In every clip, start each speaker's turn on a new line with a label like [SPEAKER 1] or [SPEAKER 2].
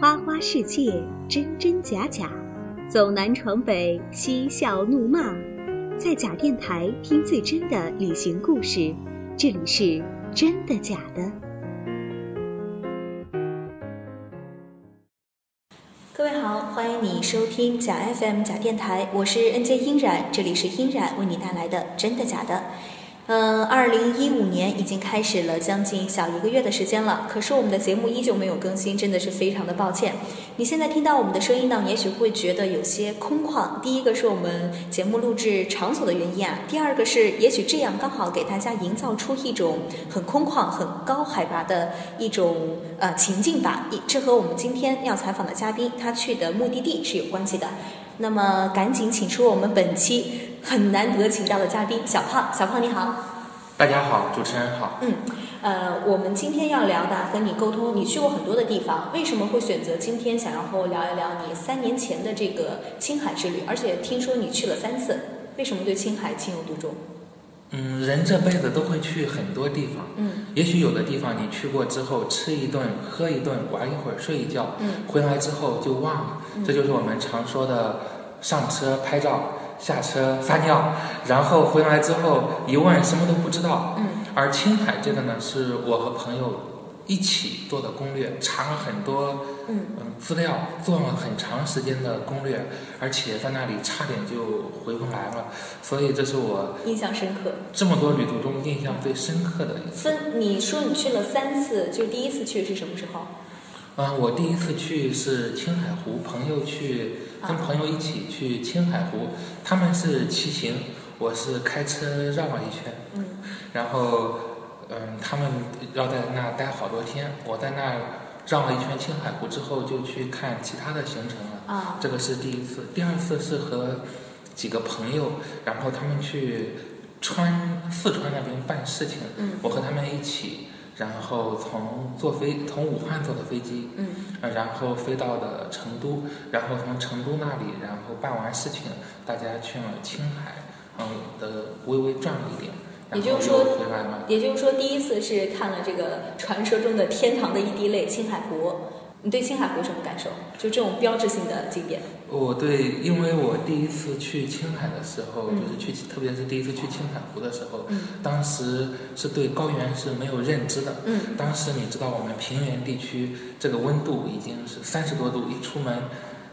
[SPEAKER 1] 花花世界，真真假假，走南闯北，嬉笑怒骂，在假电台听最真的旅行故事。这里是真的假的。
[SPEAKER 2] 各位好，欢迎你收听假 FM 假电台，我是 NJ 音染，这里是音染为你带来的真的假的。嗯，二零一五年已经开始了将近小一个月的时间了，可是我们的节目依旧没有更新，真的是非常的抱歉。你现在听到我们的声音呢，也许会觉得有些空旷。第一个是我们节目录制场所的原因啊，第二个是也许这样刚好给大家营造出一种很空旷、很高海拔的一种呃情境吧。这和我们今天要采访的嘉宾他去的目的地是有关系的。那么赶紧请出我们本期。很难得请到的嘉宾小胖，小胖你好，
[SPEAKER 3] 大家好，主持人好。
[SPEAKER 2] 嗯，呃，我们今天要聊的，和你沟通，你去过很多的地方，为什么会选择今天想要和我聊一聊你三年前的这个青海之旅？而且听说你去了三次，为什么对青海情有独钟？
[SPEAKER 3] 嗯，人这辈子都会去很多地方。
[SPEAKER 2] 嗯，
[SPEAKER 3] 也许有的地方你去过之后，吃一顿，喝一顿，玩一会儿，睡一觉，
[SPEAKER 2] 嗯，
[SPEAKER 3] 回来之后就忘了。这就是我们常说的上车拍照。下车撒尿，然后回来之后一问什么都不知道。
[SPEAKER 2] 嗯。
[SPEAKER 3] 而青海这个呢，是我和朋友一起做的攻略，查了很多
[SPEAKER 2] 嗯
[SPEAKER 3] 资料，做了很长时间的攻略，而且在那里差点就回不来了。所以这是我
[SPEAKER 2] 印象深刻。
[SPEAKER 3] 这么多旅途中印象最深刻的一次。
[SPEAKER 2] 分，你说你去了三次，就第一次去是什么时候？
[SPEAKER 3] 嗯，我第一次去是青海湖，朋友去。跟朋友一起去青海湖，他们是骑行，我是开车绕了一圈。
[SPEAKER 2] 嗯。
[SPEAKER 3] 然后，嗯，他们要在那待好多天，我在那绕了一圈青海湖之后，就去看其他的行程了。
[SPEAKER 2] 啊。
[SPEAKER 3] 这个是第一次，第二次是和几个朋友，然后他们去川四川那边办事情。
[SPEAKER 2] 嗯。
[SPEAKER 3] 我和他们一起。然后从坐飞从武汉坐的飞机，
[SPEAKER 2] 嗯，
[SPEAKER 3] 然后飞到的成都，然后从成都那里，然后办完事情，大家去了青海，嗯的微微转了一点，
[SPEAKER 2] 也就是说
[SPEAKER 3] 回来了。
[SPEAKER 2] 也就是说，第一次是看了这个传说中的天堂的一滴泪——青海湖。你对青海湖什么感受？就这种标志性的景点。
[SPEAKER 3] 我对，因为我第一次去青海的时候，就是去，特别是第一次去青海湖的时候，当时是对高原是没有认知的。
[SPEAKER 2] 嗯。
[SPEAKER 3] 当时你知道，我们平原地区这个温度已经是三十多度，一出门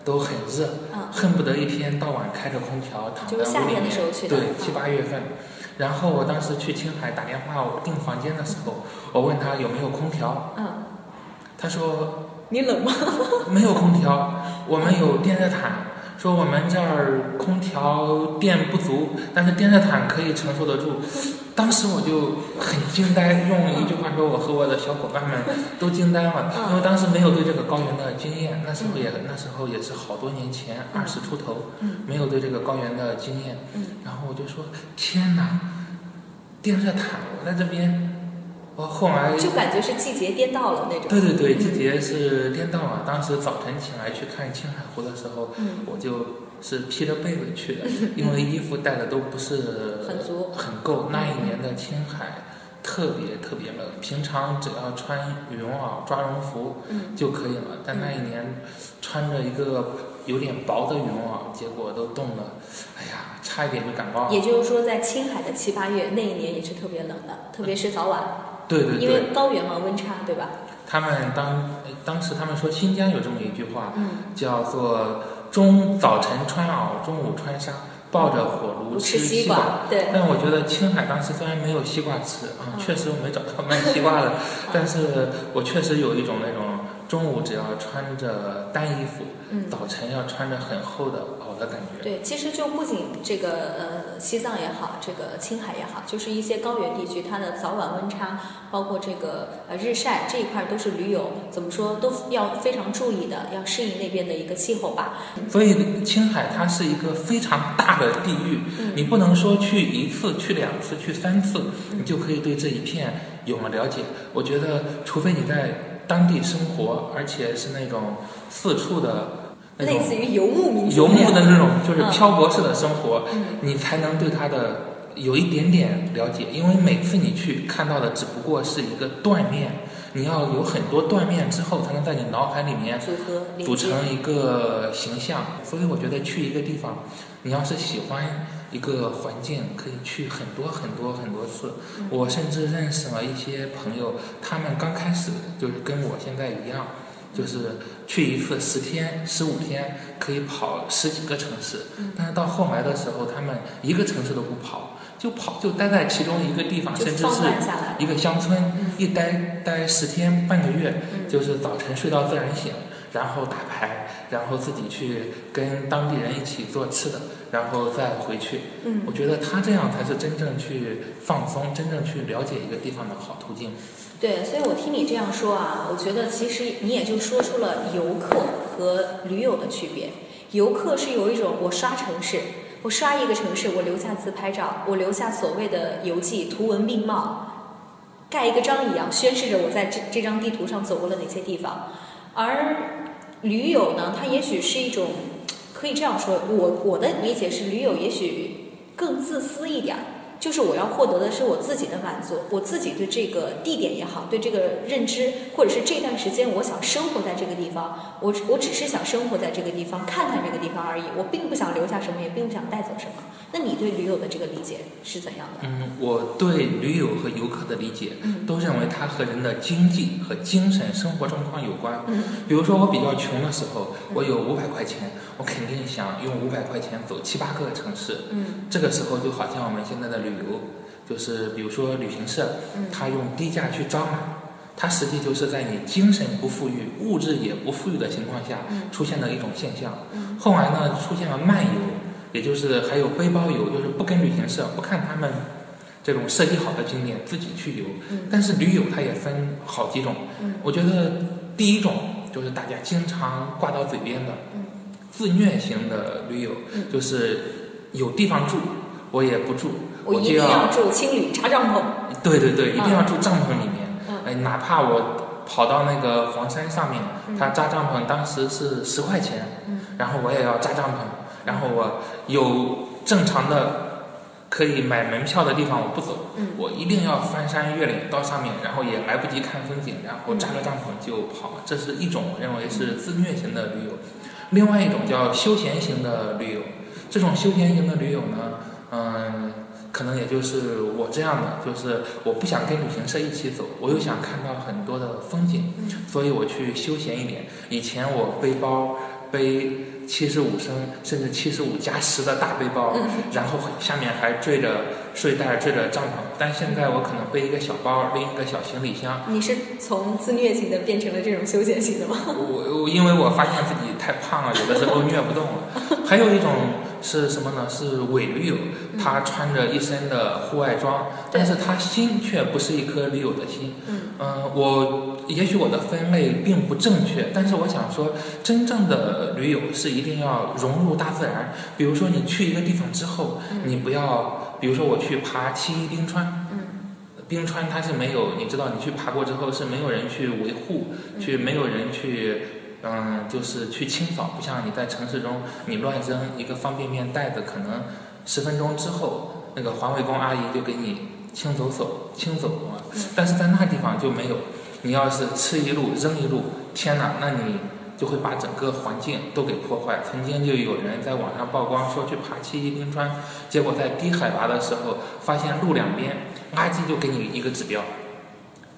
[SPEAKER 3] 都很热，恨不得一天到晚开着空调躺在屋里面。
[SPEAKER 2] 就是夏天的时候去
[SPEAKER 3] 的。对，七八月份。然后我当时去青海打电话订房间的时候，我问他有没有空调。
[SPEAKER 2] 嗯。
[SPEAKER 3] 他说。
[SPEAKER 2] 你冷吗？
[SPEAKER 3] 没有空调，我们有电热毯。说我们这儿空调电不足，但是电热毯可以承受得住。当时我就很惊呆，用一句话说，我和我的小伙伴们都惊呆了，因为当时没有对这个高原的经验。那时候也那时候也是好多年前，二十出头，没有对这个高原的经验。然后我就说：天哪，电热毯，我在这边。我后来
[SPEAKER 2] 就感觉是季节颠倒了那种。
[SPEAKER 3] 对对对，季节是颠倒了。当时早晨起来去看青海湖的时候，我就是披着被子去的，因为衣服带的都不是
[SPEAKER 2] 很足、
[SPEAKER 3] 很够。那一年的青海特别特别冷，平常只要穿羽绒袄、抓绒服就可以了，但那一年穿着一个有点薄的羽绒袄，结果都冻了，哎呀，差一点就感冒了。
[SPEAKER 2] 也就是说，在青海的七八月那一年也是特别冷的，特别是早晚。
[SPEAKER 3] 对对对，
[SPEAKER 2] 因为高原嘛，温差对吧？
[SPEAKER 3] 他们当当时他们说新疆有这么一句话，
[SPEAKER 2] 嗯，
[SPEAKER 3] 叫做中早晨穿袄，中午穿纱，抱着火炉吃
[SPEAKER 2] 西
[SPEAKER 3] 瓜。
[SPEAKER 2] 对。
[SPEAKER 3] 但我觉得青海当时虽然没有西瓜吃，啊，确实我没找到卖西瓜的，但是我确实有一种那种中午只要穿着单衣服，
[SPEAKER 2] 嗯，
[SPEAKER 3] 早晨要穿着很厚的袄。的感觉
[SPEAKER 2] 对，其实就不仅这个呃西藏也好，这个青海也好，就是一些高原地区，它的早晚温差，包括这个呃日晒这一块，都是驴友怎么说都要非常注意的，要适应那边的一个气候吧。
[SPEAKER 3] 所以青海它是一个非常大的地域，你不能说去一次、去两次、去三次，你就可以对这一片有了了解。我觉得，除非你在当地生活，而且是那种四处的。
[SPEAKER 2] 类似于游牧民族，
[SPEAKER 3] 游牧的那种，就是漂泊式的生活，你才能对他的有一点点了解，因为每次你去看到的只不过是一个断面，你要有很多断面之后，才能在你脑海里面
[SPEAKER 2] 组合
[SPEAKER 3] 组成一个形象。所以我觉得去一个地方，你要是喜欢一个环境，可以去很多很多很多次。我甚至认识了一些朋友，他们刚开始就是跟我现在一样，就是去一次十天、十五天可以跑十几个城市，但是到后来的时候，他们一个城市都不跑，就跑就待在其中一个地方，甚至是。一个乡村，
[SPEAKER 2] 嗯
[SPEAKER 3] 一待待十天半个月，
[SPEAKER 2] 嗯
[SPEAKER 3] 就是早晨睡到自然醒，然后打牌，然后自己去跟当地人一起做吃的，然后再回去。
[SPEAKER 2] 嗯
[SPEAKER 3] 我觉得他这样才是真正去放松，真正去了解一个地方的好途径。
[SPEAKER 2] 对，所以我听你这样说啊，我觉得其实你也就说出了游客和驴友的区别。游客是有一种我刷城市，我刷一个城市，我留下自拍照，我留下所谓的游记，图文并茂，盖一个章一样，宣示着我在这这张地图上走过了哪些地方。而驴友呢，它也许是一种，可以这样说，我我的理解是，驴友也许更自私一点儿。就是我要获得的是我自己的满足，我自己对这个地点也好，对这个认知，或者是这段时间我想生活在这个地方，我我只是想生活在这个地方，看看这个地方而已，我并不想留下什么，也并不想带走什么。那你对驴友的这个理解是怎样的？
[SPEAKER 3] 嗯，我对驴友和游客的理解，
[SPEAKER 2] 嗯
[SPEAKER 3] 都认为它和人的经济和精神生活状况有关。
[SPEAKER 2] 嗯
[SPEAKER 3] 比如说我比较穷的时候，我有五百块钱，我肯定想用五百块钱走七八个城市。
[SPEAKER 2] 嗯
[SPEAKER 3] 这个时候就好像我们现在的旅游，就是比如说旅行社，
[SPEAKER 2] 嗯
[SPEAKER 3] 他用低价去招揽，它实际就是在你精神不富裕、物质也不富裕的情况下
[SPEAKER 2] 嗯
[SPEAKER 3] 出现的一种现象。
[SPEAKER 2] 嗯
[SPEAKER 3] 后来呢，出现了漫游，也就是还有背包游，就是不跟旅行社，不看他们这种设计好的景点，自己去游。
[SPEAKER 2] 嗯
[SPEAKER 3] 但是驴友它也分好几种，
[SPEAKER 2] 嗯
[SPEAKER 3] 我觉得第一种就是大家经常挂到嘴边的
[SPEAKER 2] 嗯
[SPEAKER 3] 自虐型的驴友，
[SPEAKER 2] 嗯
[SPEAKER 3] 就是有地方住我也不住，
[SPEAKER 2] 我一
[SPEAKER 3] 就
[SPEAKER 2] 定要住青旅扎帐篷。
[SPEAKER 3] 对对对，一定要住帐篷里面。
[SPEAKER 2] 嗯
[SPEAKER 3] 哎，哪怕我跑到那个黄山上面，
[SPEAKER 2] 嗯
[SPEAKER 3] 他扎帐篷当时是十块钱，
[SPEAKER 2] 嗯
[SPEAKER 3] 然后我也要扎帐篷，然后我有正常的可以买门票的地方我不走，
[SPEAKER 2] 嗯。
[SPEAKER 3] 我一定要翻山越岭到上面，然后也来不及看风景，然后扎个帐篷就跑，这是一种我认为是自虐型的驴友。另外一种叫休闲型的驴友，这种休闲型的驴友呢，嗯，可能也就是我这样的，就是我不想跟旅行社一起走，我又想看到很多的风景，
[SPEAKER 2] 嗯。
[SPEAKER 3] 所以我去休闲一点。以前我背包背七十五升甚至七十五加十的大背包，
[SPEAKER 2] 嗯
[SPEAKER 3] 然后下面还缀着睡袋、缀着帐篷，但现在我可能背一个小包，拎一个小行李箱。
[SPEAKER 2] 你是从自虐型的变成了这种休闲型的吗？
[SPEAKER 3] 我我因为我发现自己太胖了，有的时候 虐不动了。还有一种是什么呢？是伪驴友，他穿着一身的户外装，但是他心却不是一颗驴友的心。
[SPEAKER 2] 嗯
[SPEAKER 3] 嗯，我也许我的分类并不正确，但是我想说，真正的驴友是一定要融入大自然。比如说，你去一个地方之后，
[SPEAKER 2] 嗯
[SPEAKER 3] 你不要，比如说我去爬七一冰川，
[SPEAKER 2] 嗯
[SPEAKER 3] 冰川它是没有，你知道，你去爬过之后是没有人去维护，
[SPEAKER 2] 嗯
[SPEAKER 3] 去没有人去，嗯，就是去清扫，不像你在城市中，你乱扔一个方便面袋子，可能十分钟之后，那个环卫工阿姨就给你清走走清走了。
[SPEAKER 2] 嗯
[SPEAKER 3] 但是在那地方就没有，你要是吃一路扔一路，天哪，那你就会把整个环境都给破坏。曾经就有人在网上曝光说去爬七一冰川，结果在低海拔的时候，发现路两边垃圾就给你一个指标，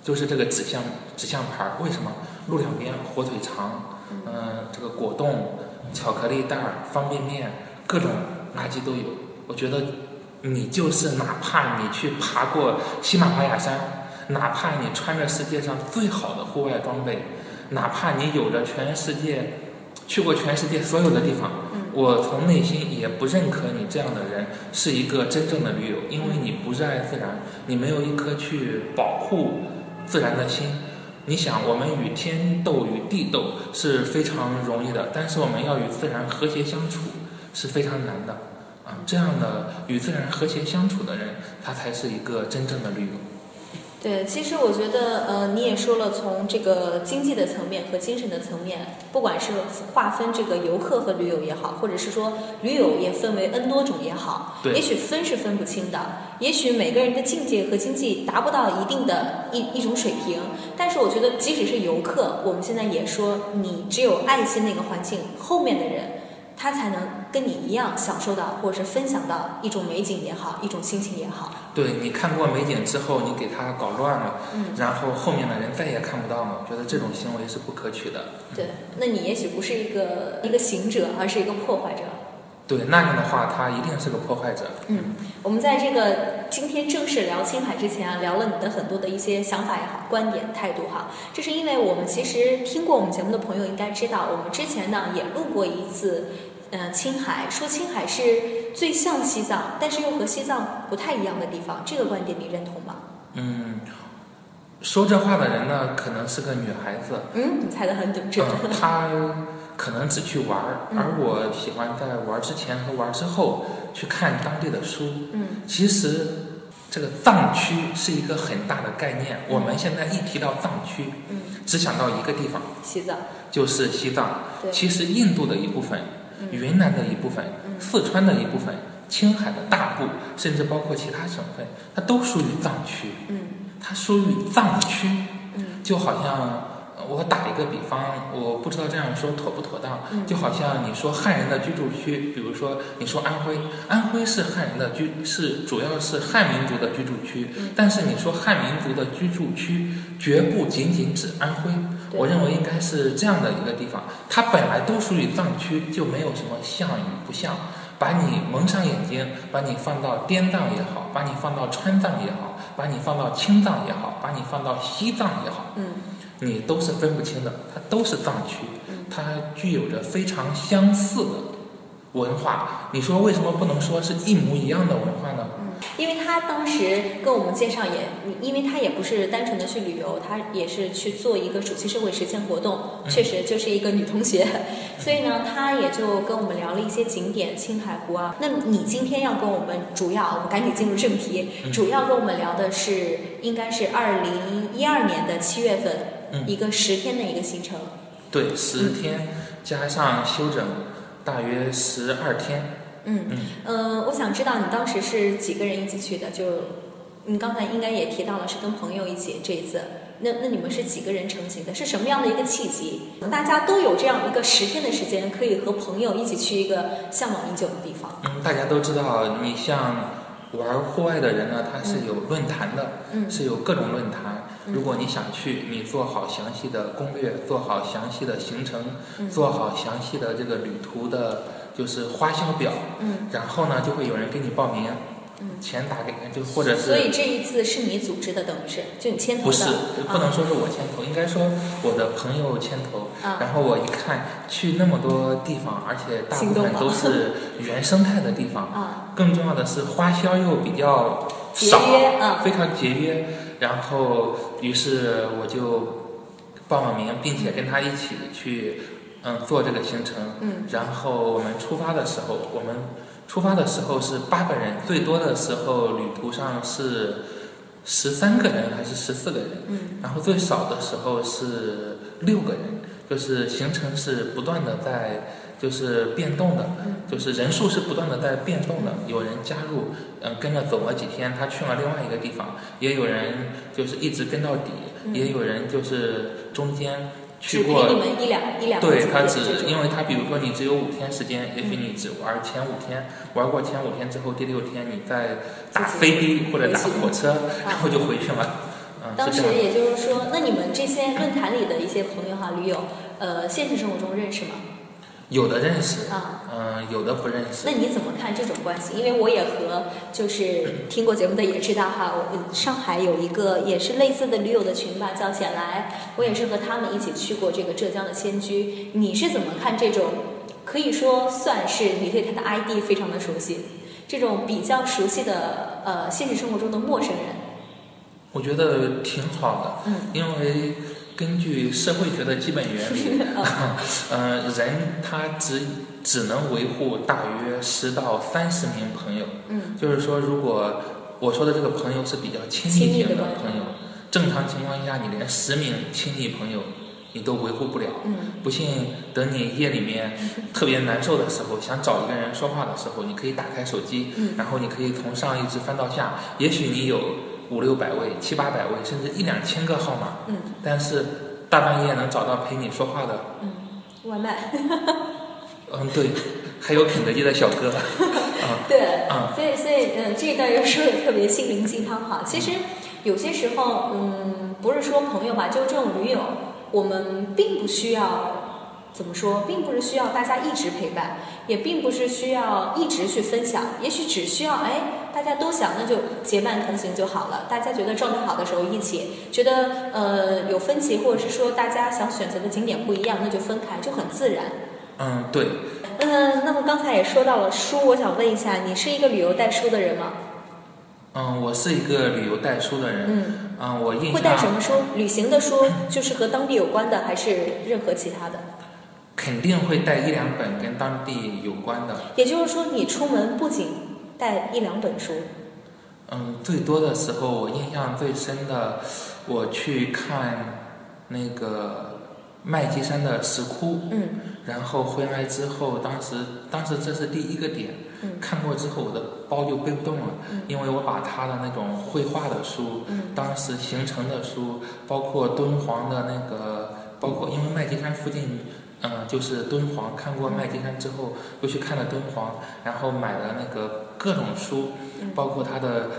[SPEAKER 3] 就是这个指向指向牌儿。为什么？路两边火腿肠，嗯、这个果冻、巧克力袋儿、方便面，各种垃圾都有。我觉得你就是哪怕你去爬过喜马拉雅山，哪怕你穿着世界上最好的户外装备，哪怕你有着全世界去过全世界所有的地方，
[SPEAKER 2] 嗯
[SPEAKER 3] 我从内心也不认可你这样的人是一个真正的驴友，因为你不热爱自然，你没有一颗去保护自然的心。你想，我们与天斗、与地斗是非常容易的，但是我们要与自然和谐相处是非常难的。啊，这样的与自然和谐相处的人，他才是一个真正的旅游。
[SPEAKER 2] 对，其实我觉得，呃，你也说了，从这个经济的层面和精神的层面，不管是划分这个游客和驴友也好，或者是说驴友也分为 N 多种也好，
[SPEAKER 3] 对
[SPEAKER 2] 也许分是分不清的，也许每个人的境界和经济达不到一定的一一种水平，但是我觉得，即使是游客，我们现在也说，你只有爱惜那个环境，后面的人。他才能跟你一样享受到，或者是分享到一种美景也好，一种心情也好。
[SPEAKER 3] 对你看过美景之后，你给他搞乱了，
[SPEAKER 2] 嗯，
[SPEAKER 3] 然后后面的人再也看不到了。我觉得这种行为是不可取的。
[SPEAKER 2] 对，那你也许不是一个一个行者，而是一个破坏者。
[SPEAKER 3] 对，那样的话，他一定是个破坏者。
[SPEAKER 2] 嗯，我们在这个今天正式聊青海之前啊，聊了你的很多的一些想法也好、观点、态度哈。这是因为我们其实听过我们节目的朋友应该知道，我们之前呢也录过一次，呃，青海，说青海是最像西藏，但是又和西藏不太一样的地方。这个观点你认同吗？
[SPEAKER 3] 嗯，说这话的人呢，可能是个女孩子。
[SPEAKER 2] 嗯，你猜的很准。
[SPEAKER 3] 嗯，她可能只去玩儿，
[SPEAKER 2] 嗯
[SPEAKER 3] 而我喜欢在玩儿之前和玩儿之后去看当地的书。
[SPEAKER 2] 嗯
[SPEAKER 3] 其实，这个藏区是一个很大的概念。我们现在一提到藏区，
[SPEAKER 2] 嗯，
[SPEAKER 3] 只想到一个地方，
[SPEAKER 2] 西藏。
[SPEAKER 3] 就是西藏。
[SPEAKER 2] 对。
[SPEAKER 3] 其实印度的一部分，
[SPEAKER 2] 嗯
[SPEAKER 3] 云南的一部分，
[SPEAKER 2] 嗯
[SPEAKER 3] 四川的一部分，青海的大部，甚至包括其他省份，它都属于藏区。
[SPEAKER 2] 嗯
[SPEAKER 3] 它属于藏区，
[SPEAKER 2] 嗯
[SPEAKER 3] 就好像呃我打一个比方，我不知道这样说妥不妥当，
[SPEAKER 2] 嗯
[SPEAKER 3] 就好像你说汉人的居住区，比如说你说安徽，安徽是汉人的居是主要是汉民族的居住区，
[SPEAKER 2] 嗯
[SPEAKER 3] 但是你说汉民族的居住区，绝不仅仅指安徽。
[SPEAKER 2] 对
[SPEAKER 3] 我认为应该是这样的一个地方，它本来都属于藏区，就没有什么像与不像。把你蒙上眼睛，把你放到滇藏也好，把你放到川藏也好，把你放到青藏也好，把你放到西藏也好，
[SPEAKER 2] 嗯
[SPEAKER 3] 你都是分不清的，它都是藏区，
[SPEAKER 2] 嗯
[SPEAKER 3] 它具有着非常相似的文化。你说为什么不能说是一模一样的文化呢？
[SPEAKER 2] 嗯，因为他当时跟我们介绍也，因为他也不是单纯的去旅游，他也是去做一个暑期社会实践活动，
[SPEAKER 3] 嗯
[SPEAKER 2] 确实就是一个女同学，所以呢，他也就跟我们聊了一些景点，青海湖啊。那你今天要跟我们主要，我们赶紧进入正题，
[SPEAKER 3] 嗯
[SPEAKER 2] 主要跟我们聊的是应该是二零一二年的七月份，
[SPEAKER 3] 嗯
[SPEAKER 2] 一个十天的一个行程。
[SPEAKER 3] 对，十天加上休整，大约十二天。
[SPEAKER 2] 嗯
[SPEAKER 3] 嗯，
[SPEAKER 2] 呃，我想知道你当时是几个人一起去的？就你刚才应该也提到了是跟朋友一起这一次，那那你们是几个人成行的？是什么样的一个契机？大家都有这样一个十天的时间，可以和朋友一起去一个向往已久的地方。
[SPEAKER 3] 嗯，大家都知道，你像玩户外的人呢，他是有论坛的，
[SPEAKER 2] 嗯
[SPEAKER 3] 是有各种论坛。
[SPEAKER 2] 嗯
[SPEAKER 3] 如果你想去，你做好详细的攻略，做好详细的行程，
[SPEAKER 2] 嗯
[SPEAKER 3] 做好详细的这个旅途的，就是花销表，
[SPEAKER 2] 嗯
[SPEAKER 3] 然后呢，就会有人给你报名，
[SPEAKER 2] 嗯，
[SPEAKER 3] 钱打给就或者是
[SPEAKER 2] 所以
[SPEAKER 3] 是
[SPEAKER 2] 这一次是你组织的，等于是就你牵头的。
[SPEAKER 3] 不是不能
[SPEAKER 2] 啊
[SPEAKER 3] 说是我牵头，应该说我的朋友牵头。
[SPEAKER 2] 啊
[SPEAKER 3] 然后我一看去那么多地方，而且大部分都是原生态的地方，
[SPEAKER 2] 啊，
[SPEAKER 3] 更重要的是花销又比较
[SPEAKER 2] 节
[SPEAKER 3] 少，
[SPEAKER 2] 约啊
[SPEAKER 3] 非常节约。然后，于是我就报了名，并且跟他一起去，嗯，做这个行程。
[SPEAKER 2] 嗯。
[SPEAKER 3] 然后我们出发的时候，我们出发的时候是八个人，最多的时候旅途上是十三个人还是十四个人，
[SPEAKER 2] 嗯。
[SPEAKER 3] 然后最少的时候是六个人，就是行程是不断的在就是变动的，
[SPEAKER 2] 嗯。
[SPEAKER 3] 就是人数是不断的在变动的，有人加入，嗯、跟着走了几天，他去了另外一个地方，也有人就是一直跟到底，
[SPEAKER 2] 嗯。
[SPEAKER 3] 也有人就是中间去过
[SPEAKER 2] 你们一两一两个
[SPEAKER 3] 对他只因为他比如说你只有五天时间，也许
[SPEAKER 2] 嗯
[SPEAKER 3] 你只玩前五天，玩过前五天之后，第六天你再打飞机或者打火车，然后就回去嘛。嗯，
[SPEAKER 2] 当时。也就是说，那你们这些论坛里的一些朋友哈、驴友，呃，现实生活中认识吗？
[SPEAKER 3] 有的认识，
[SPEAKER 2] 啊，
[SPEAKER 3] 嗯，有的不认识
[SPEAKER 2] 那。你怎么看这种关系？因为我也和就是听过节目的也知道哈，我上海有一个也是类似的驴友的群吧，叫浅来，我也是和他们一起去过这个浙江的仙居。你是怎么看这种？可以说算是你对他的 ID 非常的熟悉，这种比较熟悉的呃现实生活中的陌生人，
[SPEAKER 3] 我觉得挺好的，
[SPEAKER 2] 嗯
[SPEAKER 3] 因为根据社会学的基本原理，呃，人他只只能维护大约十到三十名朋友。
[SPEAKER 2] 嗯。
[SPEAKER 3] 就是说，如果我说的这个朋友是比较亲
[SPEAKER 2] 亲
[SPEAKER 3] 密型的朋友，正常情况下，你连十名亲密朋友你都维护不了。
[SPEAKER 2] 嗯。
[SPEAKER 3] 不信，等你夜里面特别难受的时候，想找一个人说话的时候，你可以打开手机，
[SPEAKER 2] 嗯。
[SPEAKER 3] 然后你可以从上一直翻到下，也许你有五六百位、七八百位，甚至一两千个号码，
[SPEAKER 2] 嗯
[SPEAKER 3] 但是大半夜能找到陪你说话的，
[SPEAKER 2] 嗯，外卖。
[SPEAKER 3] 嗯，对，还有肯德基的小哥，啊、
[SPEAKER 2] 对，
[SPEAKER 3] 啊
[SPEAKER 2] 所以所以嗯，这一段又说的特别心灵鸡汤哈。其实有些时候，嗯，不是说朋友吧，就是这种驴友，我们并不需要怎么说，并不是需要大家一直陪伴，也并不是需要一直去分享，也许只需要哎，大家都想，那就结伴同行就好了。大家觉得状态好的时候一起，觉得呃有分歧，或者是说大家想选择的景点不一样，那就分开，就很自然。
[SPEAKER 3] 嗯，对，
[SPEAKER 2] 嗯，那么刚才也说到了书，我想问一下，你是一个旅游带书的人吗？
[SPEAKER 3] 嗯，我是一个旅游带书的人，
[SPEAKER 2] 嗯，
[SPEAKER 3] 嗯，我印
[SPEAKER 2] 会带什么书？旅行的书，就是和当地有关的，还是任何其他的？
[SPEAKER 3] 肯定会带一两本跟当地有关的，
[SPEAKER 2] 也就是说，你出门不仅带一两本书，
[SPEAKER 3] 嗯，最多的时候，我印象最深的，我去看那个麦积山的石窟，
[SPEAKER 2] 嗯。
[SPEAKER 3] 然后回来之后，当时当时这是第一个点，
[SPEAKER 2] 嗯。
[SPEAKER 3] 看过之后我的包就背不动了，
[SPEAKER 2] 嗯。
[SPEAKER 3] 因为我把他的那种绘画的书，
[SPEAKER 2] 嗯。
[SPEAKER 3] 当时形成的书，包括敦煌的那个，包括因为麦积山附近，嗯、就是敦煌，看过麦积山之后，又去看了敦煌，然后买了那个各种书，
[SPEAKER 2] 嗯
[SPEAKER 3] 包括它的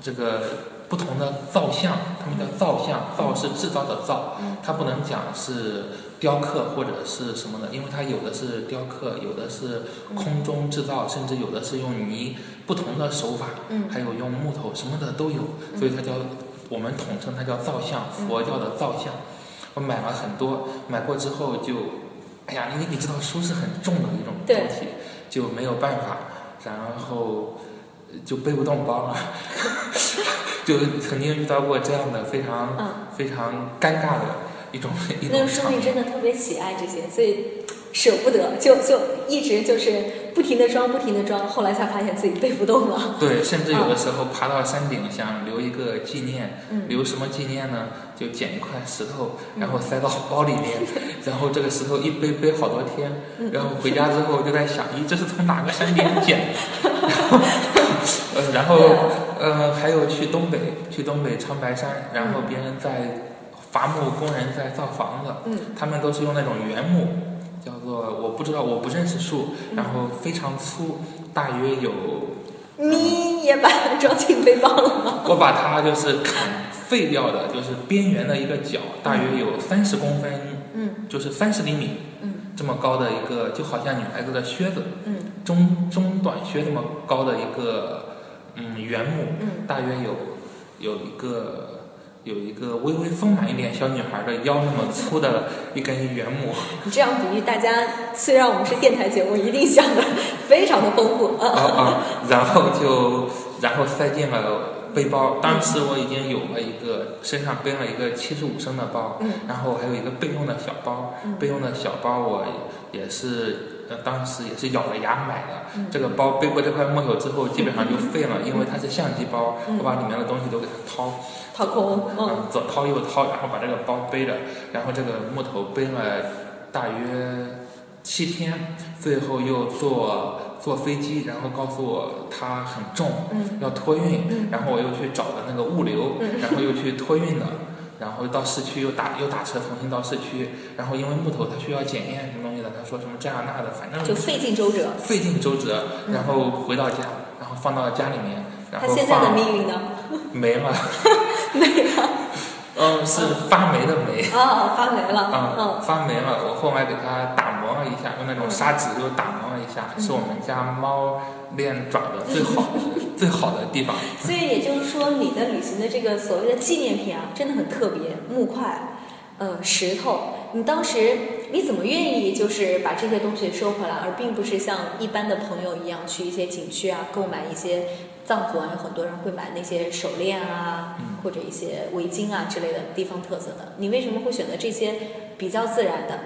[SPEAKER 3] 这个不同的造像，他们叫造像，造是制造的造，
[SPEAKER 2] 嗯
[SPEAKER 3] 它不能讲是雕刻或者是什么的，因为它有的是雕刻，有的是空中制造，甚至有的是用泥，不同的手法，
[SPEAKER 2] 嗯
[SPEAKER 3] 还有用木头，什么的都有，所以它叫我们统称它叫造像，
[SPEAKER 2] 嗯
[SPEAKER 3] 佛教的造像。我买了很多，买过之后就，哎呀，因为你知道书是很重的一种
[SPEAKER 2] 对
[SPEAKER 3] 东西，就没有办法，然后就背不动包了，就曾经遇到过这样的非常、
[SPEAKER 2] 嗯，
[SPEAKER 3] 非常尴尬的一种一
[SPEAKER 2] 那个说
[SPEAKER 3] 种场面。
[SPEAKER 2] 明真的特别喜爱这些，所以舍不得，就就一直就是不停的装，不停的装，后来才发现自己背不动了。
[SPEAKER 3] 对，甚至有的时候爬到山顶想留一个纪念，
[SPEAKER 2] 嗯
[SPEAKER 3] 留什么纪念呢？就捡一块石头，然后塞到包里面，然后这个石头一背背好多天，然后回家之后就在想，咦，这是从哪个山顶捡的？然后，呃，然后呃，还有去东北，去东北长白山，然后别人在伐木工人在造房子，
[SPEAKER 2] 嗯
[SPEAKER 3] 他们都是用那种原木，叫做我不知道，我不认识树，然后非常粗，大约有。
[SPEAKER 2] 你也把它装进背包了吗？
[SPEAKER 3] 我把它就是砍废掉的，就是边缘的一个角，大约有三十公分，
[SPEAKER 2] 嗯
[SPEAKER 3] 就是三十厘米
[SPEAKER 2] 嗯
[SPEAKER 3] 这么高的一个，就好像女孩子的靴子，
[SPEAKER 2] 嗯
[SPEAKER 3] 中中短靴这么高的一个嗯原木，
[SPEAKER 2] 嗯
[SPEAKER 3] 大约有有一个有一个微微丰满一点小女孩的腰那么粗的一根原木，
[SPEAKER 2] 你这样比喻，大家虽然我们是电台节目，一定想的非常的丰富。
[SPEAKER 3] 啊
[SPEAKER 2] 啊
[SPEAKER 3] 啊，然后就然后塞进了背包。当时我已经有了一个身上背了一个七十五升的包，
[SPEAKER 2] 嗯
[SPEAKER 3] 然后还有一个备用的小包。
[SPEAKER 2] 嗯
[SPEAKER 3] 备用的小包我也是呃当时也是咬着牙买的。
[SPEAKER 2] 嗯。
[SPEAKER 3] 这个包背过这块木头之后，基本上就废了，因为它是相机包，
[SPEAKER 2] 嗯。
[SPEAKER 3] 我把里面的东西都给它掏。
[SPEAKER 2] 掏空，嗯。
[SPEAKER 3] 嗯，左掏右掏，然后把这个包背着，然后这个木头背了大约七天，最后又坐坐飞机，然后告诉我它很重，
[SPEAKER 2] 嗯。
[SPEAKER 3] 要托运，
[SPEAKER 2] 嗯。
[SPEAKER 3] 然后我又去找的那个物流，
[SPEAKER 2] 嗯。
[SPEAKER 3] 然后又去托运的，然后到市区又打又打车重新到市区，然后因为木头它需要检验什么东西的，他说什么这样那的，反正
[SPEAKER 2] 就费尽周折。
[SPEAKER 3] 费尽周折，
[SPEAKER 2] 嗯
[SPEAKER 3] 然后回到家，然后放到家里面，然后
[SPEAKER 2] 他现在的命运呢？
[SPEAKER 3] 没了。
[SPEAKER 2] 没了
[SPEAKER 3] 嗯，是发霉的霉，
[SPEAKER 2] 啊，发霉了。
[SPEAKER 3] 啊、
[SPEAKER 2] 嗯
[SPEAKER 3] 发霉了。我后来给它打磨了一下，用那种砂纸又打磨了一下，是我们家猫练爪的最好的、最好的地方。
[SPEAKER 2] 所以也就是说，你的旅行的这个所谓的纪念品啊，真的很特别，木块，呃，石头。你当时你怎么愿意就是把这些东西收回来，而并不是像一般的朋友一样去一些景区啊购买一些藏族啊，有很多人会买那些手链啊，
[SPEAKER 3] 嗯
[SPEAKER 2] 或者一些围巾啊之类的地方特色的。你为什么会选择这些比较自然的？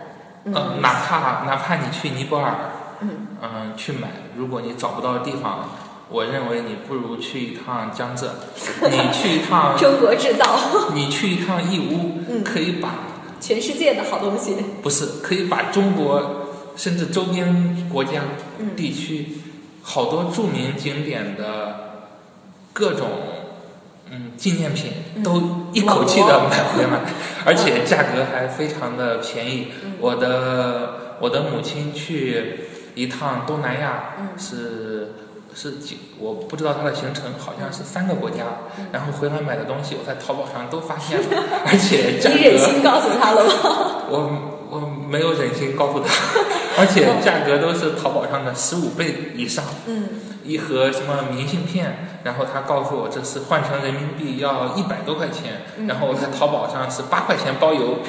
[SPEAKER 3] 嗯、哪怕哪怕你去尼泊尔，
[SPEAKER 2] 嗯。
[SPEAKER 3] 嗯、去买，如果你找不到地方，我认为你不如去一趟江浙，你去一趟
[SPEAKER 2] 中国制造，
[SPEAKER 3] 你去一趟义乌，
[SPEAKER 2] 嗯。
[SPEAKER 3] 可以把
[SPEAKER 2] 全世界的好东西。
[SPEAKER 3] 不是可以把中国甚至周边国家
[SPEAKER 2] 嗯。
[SPEAKER 3] 地区好多著名景点的各种嗯纪念品
[SPEAKER 2] 嗯。
[SPEAKER 3] 都一口气的买回来，而且价格还非常的便宜。
[SPEAKER 2] 嗯。
[SPEAKER 3] 我的我的母亲去一趟东南亚
[SPEAKER 2] 嗯
[SPEAKER 3] 是。是几？我不知道它的行程，好像是三个国家。
[SPEAKER 2] 嗯
[SPEAKER 3] 然后回来买的东西，我在淘宝上都发现了，而且价格
[SPEAKER 2] 你忍心告诉他了吗？
[SPEAKER 3] 我我没有忍心告诉他，而且价格都是淘宝上的十五倍以上。
[SPEAKER 2] 嗯，
[SPEAKER 3] 一盒什么明信片，然后他告诉我这是换成人民币要一百多块钱，
[SPEAKER 2] 嗯
[SPEAKER 3] 然后我在淘宝上是八块钱包邮。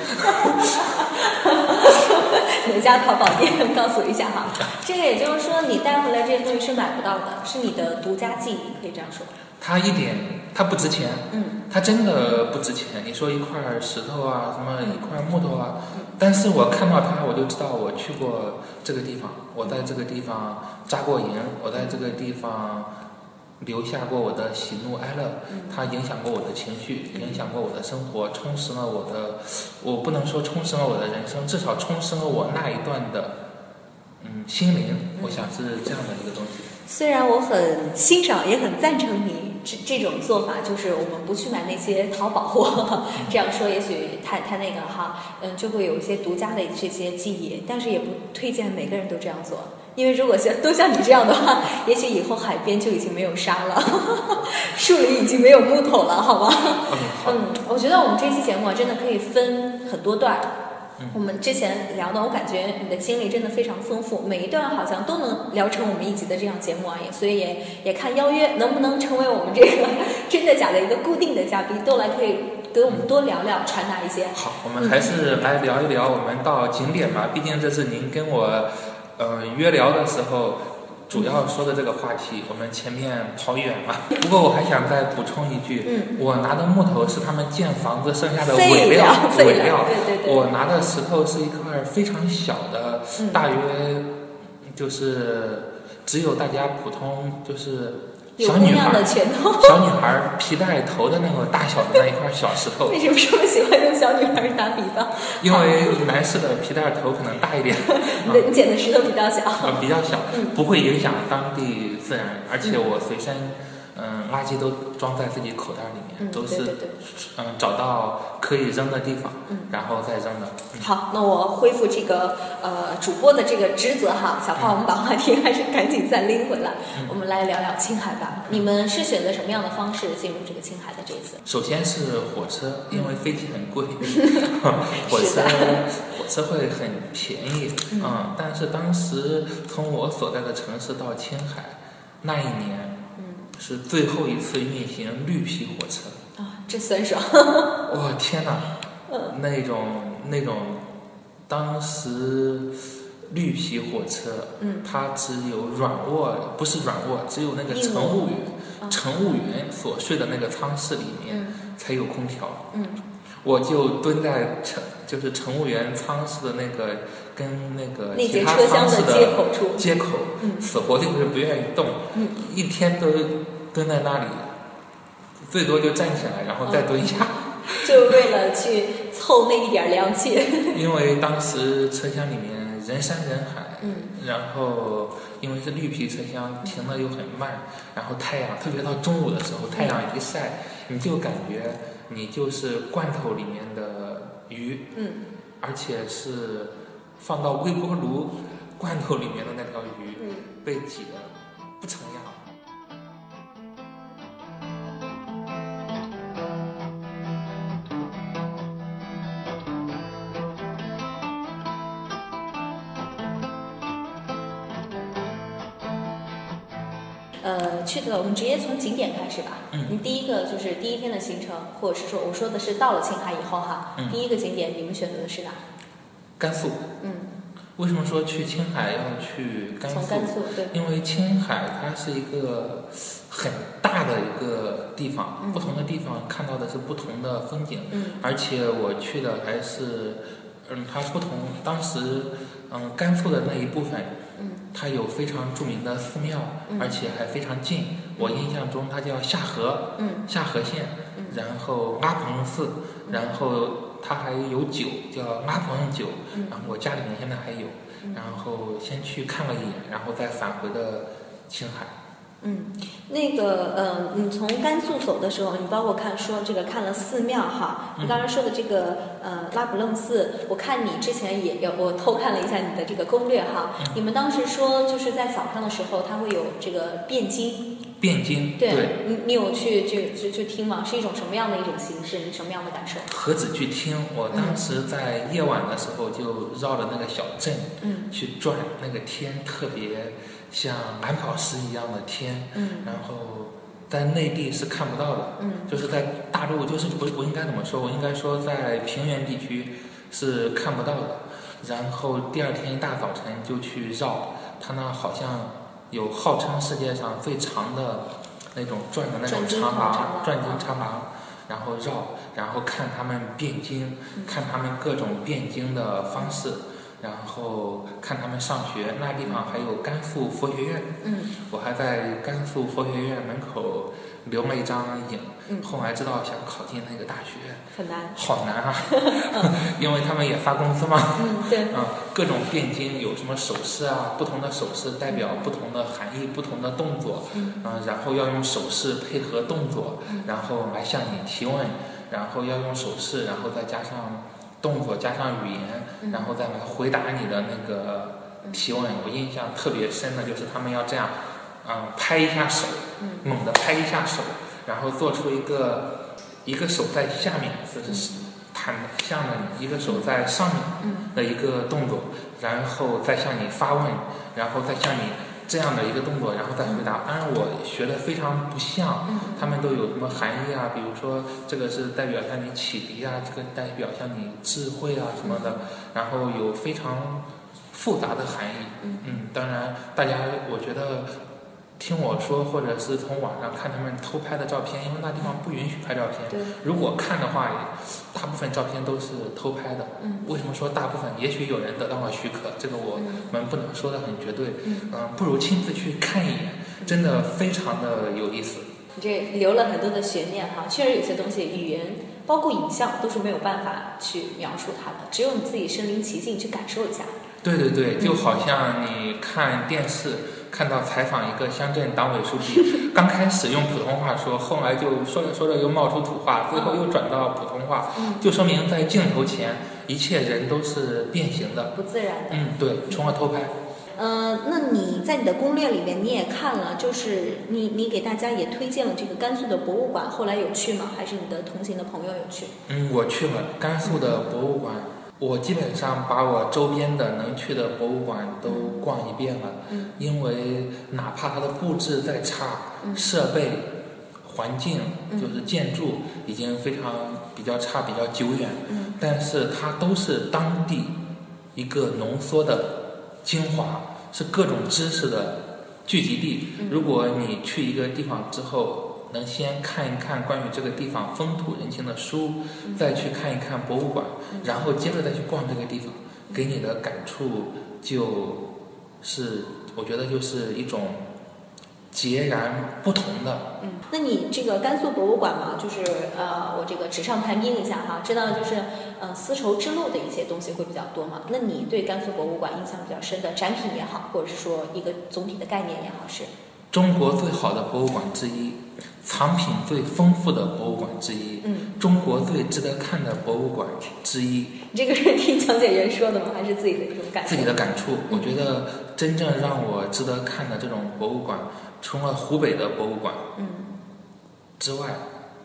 [SPEAKER 2] 哪家淘宝店？告诉一下哈。这个也就是说，你带回来这些东西是买不到的，是你的独家记忆，可以这样说。
[SPEAKER 3] 它一点它不值钱，
[SPEAKER 2] 嗯
[SPEAKER 3] 它真的不值钱。你说一块石头啊，什么一块木头啊，但是我看到它，我就知道我去过这个地方，我在这个地方扎过营，我在这个地方留下过我的喜怒哀乐，它影响过我的情绪，影响过我的生活，充实了我的，我不能说充实了我的人生，至少充实了我那一段的嗯心灵。我想是这样的一个东西。
[SPEAKER 2] 虽然我很欣赏，也很赞成你这这种做法，就是我们不去买那些淘宝货，这样说也许太太那个哈，嗯，就会有一些独家的这些记忆，但是也不推荐每个人都这样做，因为如果像都像你这样的话，也许以后海边就已经没有沙了，树林已经没有木头了，好吗？
[SPEAKER 3] 嗯，
[SPEAKER 2] 我觉得我们这期节目啊，真的可以分很多段我们之前聊的，我感觉你的经历真的非常丰富，每一段好像都能聊成我们一集的这样节目啊，也所以也也看邀约能不能成为我们这个 真的假的一个固定的嘉宾，都来可以给我们多聊聊，传达一些。
[SPEAKER 3] 好，我们还是来聊一聊我们到景点吧。毕竟这是您跟我，呃，约聊的时候主要说的这个话题。我们前面跑远了，不过我还想再补充一句，
[SPEAKER 2] 嗯。
[SPEAKER 3] 我拿的木头是他们建房子剩下的尾
[SPEAKER 2] 料
[SPEAKER 3] 尾
[SPEAKER 2] 料对对对。
[SPEAKER 3] 我拿的石头是一块非常小的，
[SPEAKER 2] 嗯。
[SPEAKER 3] 大约就是只有大家普通就是小女孩
[SPEAKER 2] 的拳头，
[SPEAKER 3] 小女孩皮带头的那个大小的那一块小石头。
[SPEAKER 2] 为什么这么喜欢用小女孩打比方？
[SPEAKER 3] 因为男士的皮带头可能大一点，对
[SPEAKER 2] 你捡的石头比较小。
[SPEAKER 3] 呃比较小
[SPEAKER 2] 嗯，
[SPEAKER 3] 不会影响当地自然，而且我随身嗯垃圾都装在自己口袋里
[SPEAKER 2] 嗯，
[SPEAKER 3] 面，都是。嗯找到可以扔的地方
[SPEAKER 2] 嗯，
[SPEAKER 3] 然后再扔的。嗯
[SPEAKER 2] 好，那我恢复这个呃主播的这个职责哈，小胖，我们把话题 还是赶紧再拎回来，
[SPEAKER 3] 嗯
[SPEAKER 2] 我们来聊聊青海吧。你们是选择什么样的方式进入这个青海的这一次？
[SPEAKER 3] 首先是火车，因为飞机很贵 火车火车会很便宜，
[SPEAKER 2] 嗯
[SPEAKER 3] 嗯，但是当时从我所在的城市到青海那一年
[SPEAKER 2] 嗯
[SPEAKER 3] 是最后一次运行绿皮火车。
[SPEAKER 2] 啊，这酸爽。
[SPEAKER 3] 哇天哪！
[SPEAKER 2] 嗯
[SPEAKER 3] 那种那种，当时绿皮火车，
[SPEAKER 2] 嗯
[SPEAKER 3] 它只有软卧，不是软卧，只有那个乘务员，
[SPEAKER 2] 啊
[SPEAKER 3] 乘务员所睡的那个舱室里面
[SPEAKER 2] 嗯
[SPEAKER 3] 才有空调。
[SPEAKER 2] 嗯
[SPEAKER 3] 我就蹲在乘就是乘务员舱室的那个跟那个
[SPEAKER 2] 那节
[SPEAKER 3] 其他
[SPEAKER 2] 车厢的接口处。
[SPEAKER 3] 接口，
[SPEAKER 2] 嗯
[SPEAKER 3] 死活就是不愿意动，
[SPEAKER 2] 嗯
[SPEAKER 3] 一天都蹲在那里，最多就站起来，然后再蹲下。
[SPEAKER 2] 就是为了去凑那一点儿凉气。
[SPEAKER 3] 因为当时车厢里面人山人海，
[SPEAKER 2] 嗯
[SPEAKER 3] 然后因为是绿皮车厢，停的又很慢，然后太阳，特别到中午的时候，太阳一晒，你就感觉你就是罐头里面的鱼，
[SPEAKER 2] 嗯
[SPEAKER 3] 而且是放到微波炉罐头里面的那条鱼
[SPEAKER 2] 嗯。
[SPEAKER 3] 被挤得不成样。
[SPEAKER 2] 呃，去的我们直接从景点开始吧。
[SPEAKER 3] 嗯
[SPEAKER 2] 你第一个就是第一天的行程，或者是说我说的是到了青海以后哈，
[SPEAKER 3] 嗯
[SPEAKER 2] 第一个景点你们选择的是哪？
[SPEAKER 3] 甘肃，
[SPEAKER 2] 嗯，
[SPEAKER 3] 为什么说去青海要去甘肃？
[SPEAKER 2] 甘肃对。
[SPEAKER 3] 因为青海它是一个很大的一个地方，
[SPEAKER 2] 嗯。
[SPEAKER 3] 不同的地方看到的是不同的风景，
[SPEAKER 2] 嗯。
[SPEAKER 3] 而且我去的还是，嗯，它不同，当时，嗯，甘肃的那一部分
[SPEAKER 2] 嗯。
[SPEAKER 3] 它有非常著名的寺庙，
[SPEAKER 2] 嗯。
[SPEAKER 3] 而且还非常近。我印象中它叫下河，
[SPEAKER 2] 嗯。
[SPEAKER 3] 下河县，
[SPEAKER 2] 嗯。
[SPEAKER 3] 然后阿蓬寺，然后它还有酒叫阿蓬酒，
[SPEAKER 2] 嗯。
[SPEAKER 3] 然后我家里面现在还有，
[SPEAKER 2] 嗯。
[SPEAKER 3] 然后先去看了一眼，然后再返回的青海。
[SPEAKER 2] 嗯，那个呃，你从甘肃走的时候，你包括看说这个看了寺庙哈，你刚才说的这个呃拉卜楞寺，我看你之前也有我偷看了一下你的这个攻略哈，
[SPEAKER 3] 嗯。
[SPEAKER 2] 你们当时说就是在早上的时候，它会有这个辩经，
[SPEAKER 3] 汴京
[SPEAKER 2] 对你你有去去去去听吗？是一种什么样的一种形式？你什么样的感受？
[SPEAKER 3] 何止去听，我当时在夜晚的时候就绕着那个小镇
[SPEAKER 2] 嗯
[SPEAKER 3] 去转，那个天特别像蓝宝石一样的天，
[SPEAKER 2] 嗯
[SPEAKER 3] 然后在内地是看不到的，
[SPEAKER 2] 嗯
[SPEAKER 3] 就是在大陆，就是不我应该怎么说？我应该说在平原地区是看不到的。然后第二天一大早晨就去绕，它那好像有号称世界上最长的那种转的那种长
[SPEAKER 2] 长廊
[SPEAKER 3] 廊，转经长廊，然后绕，然后看他们辩经，看他们各种辩经的方式，然后看他们上学。那地方还有甘肃佛学院，
[SPEAKER 2] 嗯
[SPEAKER 3] 我还在甘肃佛学院门口留了一张影。
[SPEAKER 2] 嗯，
[SPEAKER 3] 后来知道想考进那个大学，
[SPEAKER 2] 很难。
[SPEAKER 3] 好难啊，因为他们也发工资嘛。
[SPEAKER 2] 嗯，对，
[SPEAKER 3] 啊，各种辩经有什么手势啊？不同的手势代表不同的含义、不同的动作。
[SPEAKER 2] 嗯
[SPEAKER 3] 啊，然后要用手势配合动作，然后来向你提问，然后要用手势，然后再加上动作，加上语言，
[SPEAKER 2] 嗯
[SPEAKER 3] 然后再来回答你的那个提问。我印象特别深的就是他们要这样，啊，拍一下手，
[SPEAKER 2] 嗯
[SPEAKER 3] 猛地拍一下手，然后做出一个一个手在下面，就是弹向着你，一个手在上面
[SPEAKER 2] 嗯
[SPEAKER 3] 的一个动作，然后再向你发问，然后再向你这样的一个动作，然后再回答。当然我学的非常不像，
[SPEAKER 2] 嗯
[SPEAKER 3] 他们都有什么含义啊？比如说这个是代表向你启迪啊，这个代表向你智慧啊什么的，然后有非常复杂的含义。
[SPEAKER 2] 嗯
[SPEAKER 3] 嗯，当然大家我觉得。听我说，或者是从网上看他们偷拍的照片，因为那地方不允许拍照片。
[SPEAKER 2] 对，
[SPEAKER 3] 如果看的话，大部分照片都是偷拍的。
[SPEAKER 2] 嗯
[SPEAKER 3] 为什么说大部分？也许有人得到了许可，这个我
[SPEAKER 2] 嗯
[SPEAKER 3] 们不能说的很绝对。
[SPEAKER 2] 嗯，
[SPEAKER 3] 嗯，不如亲自去看一眼，真的非常的有意思。
[SPEAKER 2] 你这留了很多的悬念哈，确实有些东西语言包括影像都是没有办法去描述它的，只有你自己身临其境去感受一下。
[SPEAKER 3] 对对对，就好像你看电视。看到采访一个乡镇党委书记，刚开始用普通话说，后来就说着说着又冒出土话，最后又转到普通话，
[SPEAKER 2] 嗯，
[SPEAKER 3] 就说明在镜头前，一切人都是变形的。
[SPEAKER 2] 不自然的。
[SPEAKER 3] 嗯，对，除了偷拍。
[SPEAKER 2] 呃，那你在你的攻略里面你也看了，就是你你给大家也推荐了这个甘肃的博物馆，后来有去吗？还是你的同行的朋友有去？
[SPEAKER 3] 嗯，我去了甘肃的博物馆，我基本上把我周边的能去的博物馆都逛一遍了。
[SPEAKER 2] 嗯
[SPEAKER 3] 因为哪怕它的布置再差，
[SPEAKER 2] 嗯
[SPEAKER 3] 设备、环境
[SPEAKER 2] 嗯
[SPEAKER 3] 就是建筑已经非常比较差、比较久远，
[SPEAKER 2] 嗯
[SPEAKER 3] 但是它都是当地一个浓缩的精华，是各种知识的聚集地。
[SPEAKER 2] 嗯
[SPEAKER 3] 如果你去一个地方之后，能先看一看关于这个地方风土人情的书，
[SPEAKER 2] 嗯
[SPEAKER 3] 再去看一看博物馆，然后接着再去逛这个地方，给你的感触就是，我觉得就是一种截然不同的。
[SPEAKER 2] 嗯，那你这个甘肃博物馆嘛，就是呃，我这个纸上谈兵一下哈，知道就是呃丝绸之路的一些东西会比较多嘛。那你对甘肃博物馆印象比较深的展品也好，或者是说一个总体的概念也好，是
[SPEAKER 3] 中国最好的博物馆之一，藏品最丰富的博物馆之一，
[SPEAKER 2] 嗯，
[SPEAKER 3] 中国最值得看的博物馆之一。
[SPEAKER 2] 你这个是听讲解员说的吗？还是自己的一种感受？
[SPEAKER 3] 自己的感触，我觉得真正让我值得看的这种博物馆，除了湖北的博物馆
[SPEAKER 2] 嗯
[SPEAKER 3] 之外，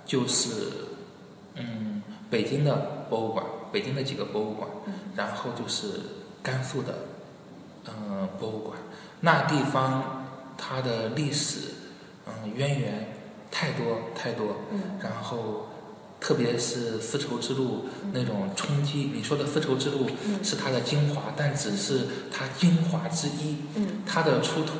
[SPEAKER 3] 就是嗯北京的博物馆，北京的几个博物馆，
[SPEAKER 2] 嗯
[SPEAKER 3] 然后就是甘肃的嗯博物馆，那地方它的历史嗯渊源太多太多，
[SPEAKER 2] 嗯。
[SPEAKER 3] 然后特别是丝绸之路那种冲击。你说的丝绸之路
[SPEAKER 2] 嗯
[SPEAKER 3] 是它的精华，但只是它精华之一。
[SPEAKER 2] 嗯
[SPEAKER 3] 它的出土，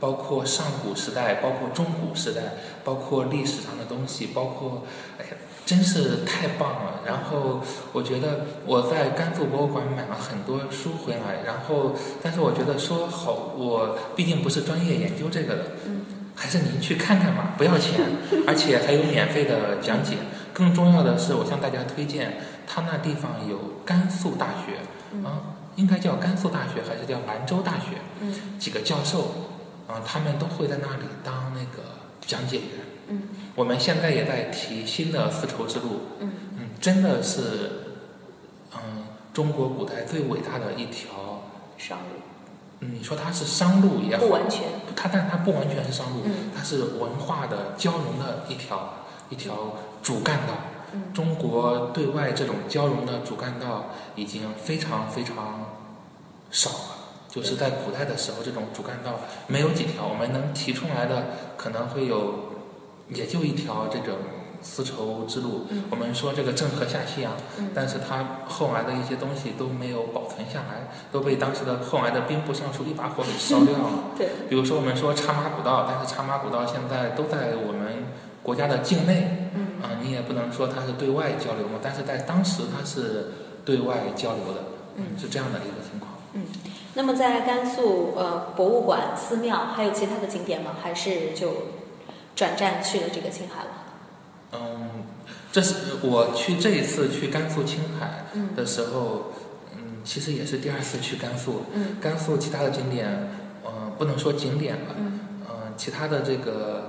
[SPEAKER 3] 包括上古时代，包括中古时代，包括历史上的东西，包括，哎呀，真是太棒了。然后我觉得我在甘肃博物馆买了很多书回来，然后但是我觉得说好，我毕竟不是专业研究这个的，
[SPEAKER 2] 嗯
[SPEAKER 3] 还是您去看看吧，不要钱，而且还有免费的讲解。更重要的是，我向大家推荐，他那地方有甘肃大学，
[SPEAKER 2] 嗯
[SPEAKER 3] 啊，应该叫甘肃大学还是叫兰州大学？
[SPEAKER 2] 嗯
[SPEAKER 3] 几个教授，啊，他们都会在那里当那个讲解员。
[SPEAKER 2] 嗯
[SPEAKER 3] 我们现在也在提新的丝绸之路，
[SPEAKER 2] 嗯
[SPEAKER 3] 嗯，真的是，嗯，中国古代最伟大的一条，
[SPEAKER 2] 商路
[SPEAKER 3] 嗯你说它是商路也好
[SPEAKER 2] 不，完全。
[SPEAKER 3] 它但它不完全是商路，
[SPEAKER 2] 嗯
[SPEAKER 3] 它是文化的交融的一条一条主干道。
[SPEAKER 2] 嗯
[SPEAKER 3] 中国对外这种交融的主干道已经非常非常少了。就是在古代的时候，这种主干道没有几条，我们能提出来的可能会有，也就一条这种丝绸之路。
[SPEAKER 2] 嗯
[SPEAKER 3] 我们说这个郑和下西洋，
[SPEAKER 2] 嗯
[SPEAKER 3] 但是它后来的一些东西都没有保存下来，都被当时的后来的兵部尚书一把火给烧掉了。
[SPEAKER 2] 对，
[SPEAKER 3] 比如说我们说茶马古道，但是茶马古道现在都在我们国家的境内，
[SPEAKER 2] 嗯
[SPEAKER 3] 啊、你也不能说它是对外交流嘛，但是在当时它是对外交流的，
[SPEAKER 2] 嗯
[SPEAKER 3] 是这样的一个情况。
[SPEAKER 2] 嗯那么在甘肃呃博物馆、寺庙还有其他的景点吗？还是就转战去了这个青海了？
[SPEAKER 3] 嗯，这是我去这一次去甘肃青海
[SPEAKER 2] 嗯
[SPEAKER 3] 的时候，嗯，其实也是第二次去甘肃。
[SPEAKER 2] 嗯
[SPEAKER 3] 甘肃其他的景点，呃，不能说景点吧，
[SPEAKER 2] 嗯
[SPEAKER 3] 呃，其他的这个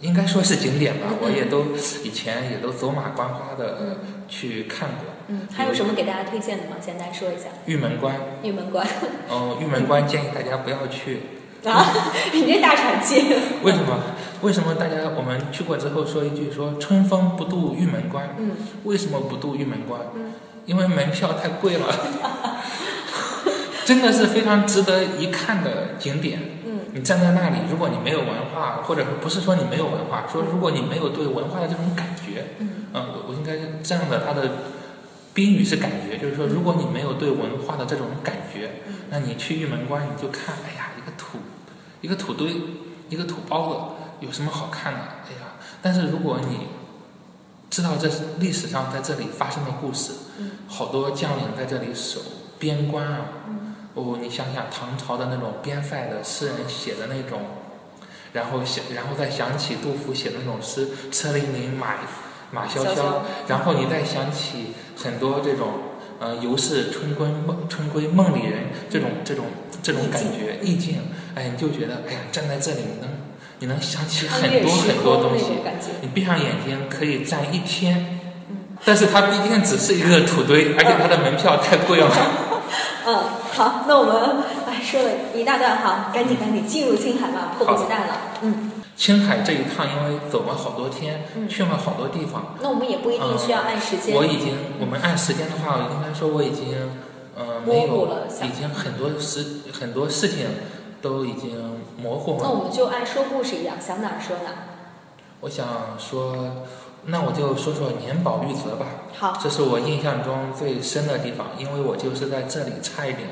[SPEAKER 3] 应该说是景点吧，
[SPEAKER 2] 嗯
[SPEAKER 3] 我也都以前也都走马观花的
[SPEAKER 2] 嗯
[SPEAKER 3] 去看过。
[SPEAKER 2] 嗯，还有什么给大家推荐的吗？简单说一下。
[SPEAKER 3] 玉门关，
[SPEAKER 2] 玉门关
[SPEAKER 3] 哦、玉门关建议大家不要去，
[SPEAKER 2] 啊，你这大喘气。
[SPEAKER 3] 为什么？为什么大家我们去过之后说一句说春风不度玉门关？
[SPEAKER 2] 嗯
[SPEAKER 3] 为什么不度玉门关？
[SPEAKER 2] 嗯
[SPEAKER 3] 因为门票太贵了，真的是非常值得一看的景点。
[SPEAKER 2] 嗯
[SPEAKER 3] 你站在那里，如果你没有文化，或者不是说你没有文化，说如果你没有对文化的这种感觉，
[SPEAKER 2] 嗯。
[SPEAKER 3] 嗯，我我应该是这样的，它的宾语是感觉，就是说，如果你没有对文化的这种感觉，
[SPEAKER 2] 嗯。
[SPEAKER 3] 那你去玉门关，你就看，哎呀，一个土，一个土堆，一个土包子，有什么好看的？哎呀，但是如果你知道这是历史上在这里发生的故事，
[SPEAKER 2] 嗯。
[SPEAKER 3] 好多将领在这里守边关啊，
[SPEAKER 2] 嗯
[SPEAKER 3] 哦，你想想唐朝的那种边塞的诗人写的那种，然后想，然后再想起杜甫写的那种诗“车辚辚，马马萧萧
[SPEAKER 2] 萧萧”，
[SPEAKER 3] 然后你再想起很多这种呃“犹是春归梦春归梦里人”这种这种这种感觉意境，哎，你就觉得哎呀，站在这里你能你能想起很多很多东西。你闭上眼睛可以站一天，
[SPEAKER 2] 嗯
[SPEAKER 3] 但是它毕竟只是一个土堆，而且它的门票太贵了。
[SPEAKER 2] 嗯，好，那我们哎说了一大段哈，赶紧赶紧进入青海吧，迫不及待了。嗯，
[SPEAKER 3] 青海这一趟因为走了好多天，
[SPEAKER 2] 嗯
[SPEAKER 3] 去了好多地方，
[SPEAKER 2] 那我们也不一定需要按时间。
[SPEAKER 3] 我已经我们按时间的话，应该说我已经呃没有
[SPEAKER 2] 了
[SPEAKER 3] 已经很多事很多事情都已经模糊了。
[SPEAKER 2] 那我们就按说故事一样，想哪儿说哪儿。
[SPEAKER 3] 我想说，那我就说说年保玉泽吧。
[SPEAKER 2] 好，
[SPEAKER 3] 这是我印象中最深的地方，因为我就是在这里差一点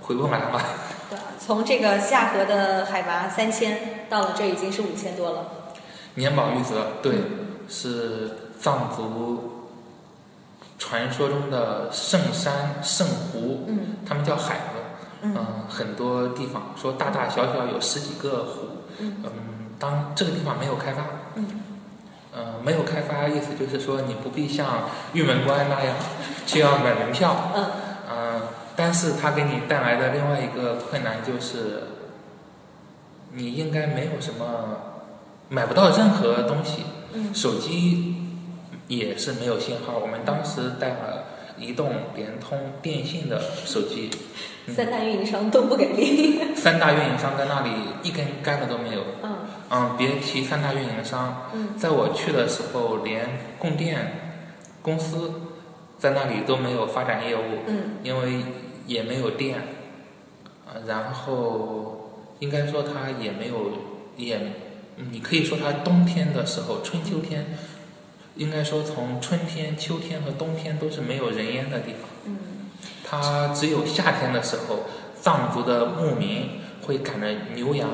[SPEAKER 3] 回不来了。
[SPEAKER 2] 从这个下河的海拔三千到了这已经是五千多了。
[SPEAKER 3] 年保玉泽，对，是藏族传说中的圣山圣湖，
[SPEAKER 2] 嗯
[SPEAKER 3] 他们叫海子。
[SPEAKER 2] 嗯
[SPEAKER 3] 嗯，很多地方说大大小小有十几个湖。
[SPEAKER 2] 嗯
[SPEAKER 3] 嗯，当这个地方没有开发，
[SPEAKER 2] 嗯
[SPEAKER 3] 呃，没有开发，意思就是说你不必像玉门关那样需要买门票。
[SPEAKER 2] 嗯
[SPEAKER 3] 嗯，但是它给你带来的另外一个困难就是，你应该没有什么买不到任何东西，
[SPEAKER 2] 嗯
[SPEAKER 3] 手机也是没有信号。我们当时带了移动、联通、电信的手机，嗯
[SPEAKER 2] 三大运营商都不给力。
[SPEAKER 3] 三大运营商在那里一根杆子都没有。
[SPEAKER 2] 嗯
[SPEAKER 3] 嗯，别提三大运营商，
[SPEAKER 2] 嗯
[SPEAKER 3] 在我去的时候，连供电公司在那里都没有发展业务。
[SPEAKER 2] 嗯
[SPEAKER 3] 因为也没有电，啊，然后应该说它也没有，也，嗯你可以说它冬天的时候，春秋天，应该说从春天、秋天和冬天都是没有人烟的地方。
[SPEAKER 2] 嗯
[SPEAKER 3] 它只有夏天的时候，藏族的牧民会赶着牛羊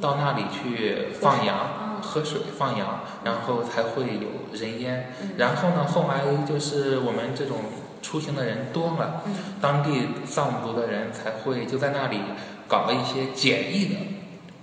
[SPEAKER 3] 到那里去放羊、
[SPEAKER 2] 嗯
[SPEAKER 3] 喝水、放羊，然后才会有人烟。
[SPEAKER 2] 嗯
[SPEAKER 3] 然后呢，后来就是我们这种出行的人多了，
[SPEAKER 2] 嗯
[SPEAKER 3] 当地藏族的人才会就在那里搞了一些简易的，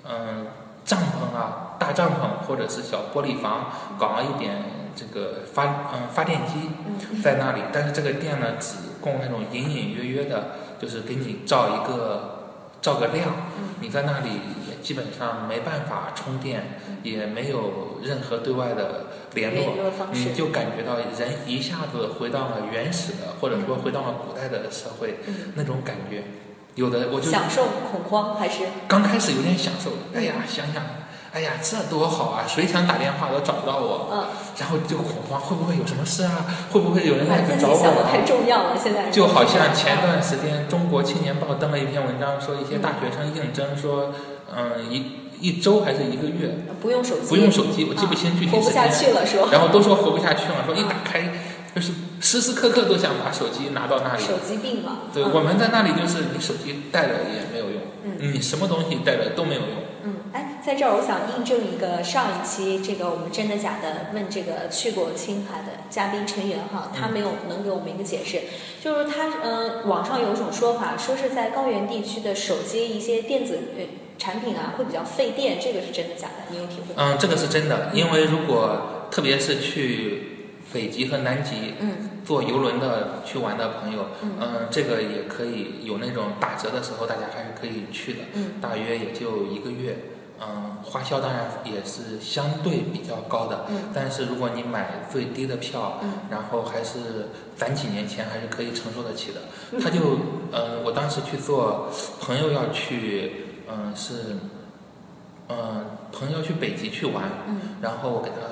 [SPEAKER 3] 嗯，帐篷啊、大帐篷或者是小玻璃房，搞了一点这个发嗯发电机
[SPEAKER 2] 嗯
[SPEAKER 3] 在那里，但是这个电呢只供那种隐隐约约的，就是给你照一个照个亮，
[SPEAKER 2] 嗯。
[SPEAKER 3] 你在那里也基本上没办法充电，也没有任何对外的联络。你，就感觉到人一下子回到了原始的，或者说回到了古代的社会，
[SPEAKER 2] 嗯，
[SPEAKER 3] 那种感觉。有的我就
[SPEAKER 2] 享受恐慌还是？
[SPEAKER 3] 刚开始有点享受，哎呀，想想，哎呀，这多好啊！谁想打电话都找不到我，
[SPEAKER 2] 嗯，
[SPEAKER 3] 然后就恐慌，会不会有什么事啊？会不会有人来找
[SPEAKER 2] 自己想的？太重要了，现在
[SPEAKER 3] 就好像前段时间《中国青年报》登了一篇文章，说一些大学生应征说，嗯，一一周还是一个月
[SPEAKER 2] 不用手机，
[SPEAKER 3] 不用手机，我记不清具体时
[SPEAKER 2] 活不下
[SPEAKER 3] 间。
[SPEAKER 2] 去了，说
[SPEAKER 3] 然后都说活不下去了，说一打开就是时时刻刻都想把手机拿到那里。
[SPEAKER 2] 手机病嘛，
[SPEAKER 3] 对，
[SPEAKER 2] 嗯
[SPEAKER 3] 我们在那里就是你手机带着也没有用，
[SPEAKER 2] 嗯
[SPEAKER 3] 你什么东西带着都没有用。
[SPEAKER 2] 在这儿我想印证一个上一期这个我们真的假的问这个去过青海的嘉宾陈源哈，他没有能给我们一个解释，就是他呃网上有一种说法，说是在高原地区的手机一些电子呃产品啊会比较费电，这个是真的假的？你有体会吗？
[SPEAKER 3] 嗯，这个是真的，因为如果特别是去北极和南极
[SPEAKER 2] 嗯
[SPEAKER 3] 坐游轮的去玩的朋友，
[SPEAKER 2] 嗯
[SPEAKER 3] 嗯，这个也可以有那种打折的时候，大家还是可以去的，
[SPEAKER 2] 嗯
[SPEAKER 3] 大约也就一个月。嗯，花销当然也是相对比较高的，
[SPEAKER 2] 嗯
[SPEAKER 3] 但是如果你买最低的票，
[SPEAKER 2] 嗯
[SPEAKER 3] 然后还是攒几年钱，还是可以承受得起的。
[SPEAKER 2] 嗯
[SPEAKER 3] 他就，嗯，我当时去做，朋友要去，嗯、是，嗯、朋友要去北极去玩，
[SPEAKER 2] 嗯，
[SPEAKER 3] 然后我给他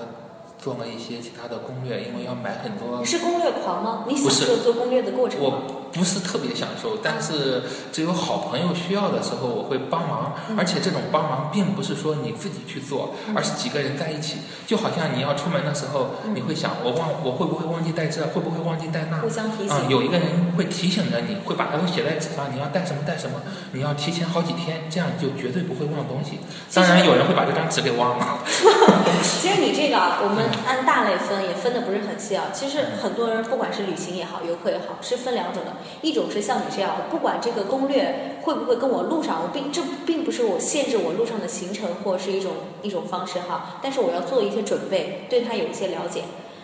[SPEAKER 3] 做了一些其他的攻略，因为要买很多
[SPEAKER 2] 你，是攻略狂吗？你享受做攻略的过程吗？
[SPEAKER 3] 我不是特别享受，但是只有好朋友需要的时候，我会帮忙，
[SPEAKER 2] 嗯
[SPEAKER 3] 而且这种帮忙并不是说你自己去做，
[SPEAKER 2] 嗯
[SPEAKER 3] 而是几个人在一起，就好像你要出门的时候，
[SPEAKER 2] 嗯
[SPEAKER 3] 你会想，我忘我会不会忘记带这，会不会忘记带那
[SPEAKER 2] 互。相提
[SPEAKER 3] 啊、
[SPEAKER 2] 醒。
[SPEAKER 3] 有一个人会提醒着你，会把它都写在纸上，你要带什么带什么，你要提前好几天，这样就绝对不会忘东西。当然，有人会把这张纸给忘了。
[SPEAKER 2] 其实你这个啊，我们按大类分也分的不是很细啊。其实很多人不管是旅行也好，游客也好，是分两种的。一种是像你这样，我不管这个攻略会不会跟我路上，我并这并不是我限制我路上的行程或者是一种一种方式哈，但是我要做一些准备，对它有一些了解。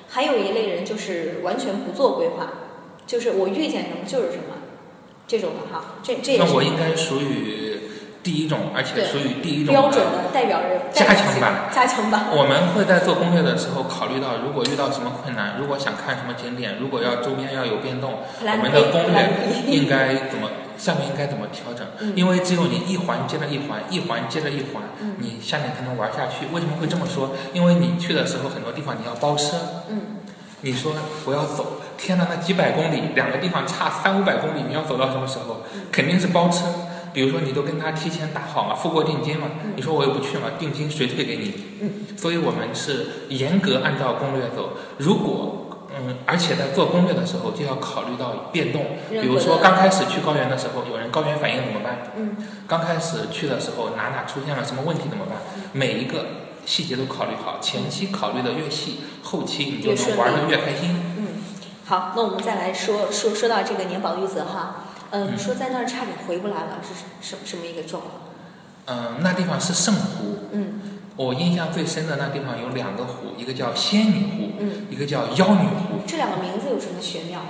[SPEAKER 2] 还有一类人就是完全不做规划，就是我遇见什么就是什么，这种的哈，这这也是
[SPEAKER 3] 那我应该属于第一种，而且属于第一种
[SPEAKER 2] 标准的代表人，
[SPEAKER 3] 加强版
[SPEAKER 2] 加强版。
[SPEAKER 3] 我们会在做攻略的时候考虑到，如果遇到什么困难，如果想看什么景点，如果要周边要有变动，我们的攻略应该怎么，下面应该怎么调整？
[SPEAKER 2] 嗯
[SPEAKER 3] 因为只有你一环接着一环，一环接着一环，
[SPEAKER 2] 嗯
[SPEAKER 3] 你下面才能玩下去。为什么会这么说？因为你去的时候，很多地方你要包车，
[SPEAKER 2] 嗯
[SPEAKER 3] 你说我要走，天呐，那几百公里，两个地方差三五百公里，你要走到什么时候？肯定是包车。比如说，你都跟他提前打好嘛，付过定金了，你说我又不去嘛，定金谁退给你？
[SPEAKER 2] 嗯，
[SPEAKER 3] 所以我们是严格按照攻略走。如果嗯，而且在做攻略的时候就要考虑到变动，比如说刚开始去高原的时候，有人高原反应怎么办？
[SPEAKER 2] 嗯
[SPEAKER 3] 刚开始去的时候哪哪出现了什么问题怎么办？每一个细节都考虑好，前期考虑的越细，后期你就能玩得越开心。
[SPEAKER 2] 嗯，好，那我们再来说说说到这个年保玉泽哈，嗯，
[SPEAKER 3] 你
[SPEAKER 2] 说在那儿差点回不来了，是什什么一个状况？
[SPEAKER 3] 嗯，那地方是圣湖，
[SPEAKER 2] 嗯
[SPEAKER 3] 我印象最深的那地方有两个湖，一个叫仙女湖，
[SPEAKER 2] 嗯，
[SPEAKER 3] 一个叫妖女湖。
[SPEAKER 2] 这两个名字有什么玄妙吗？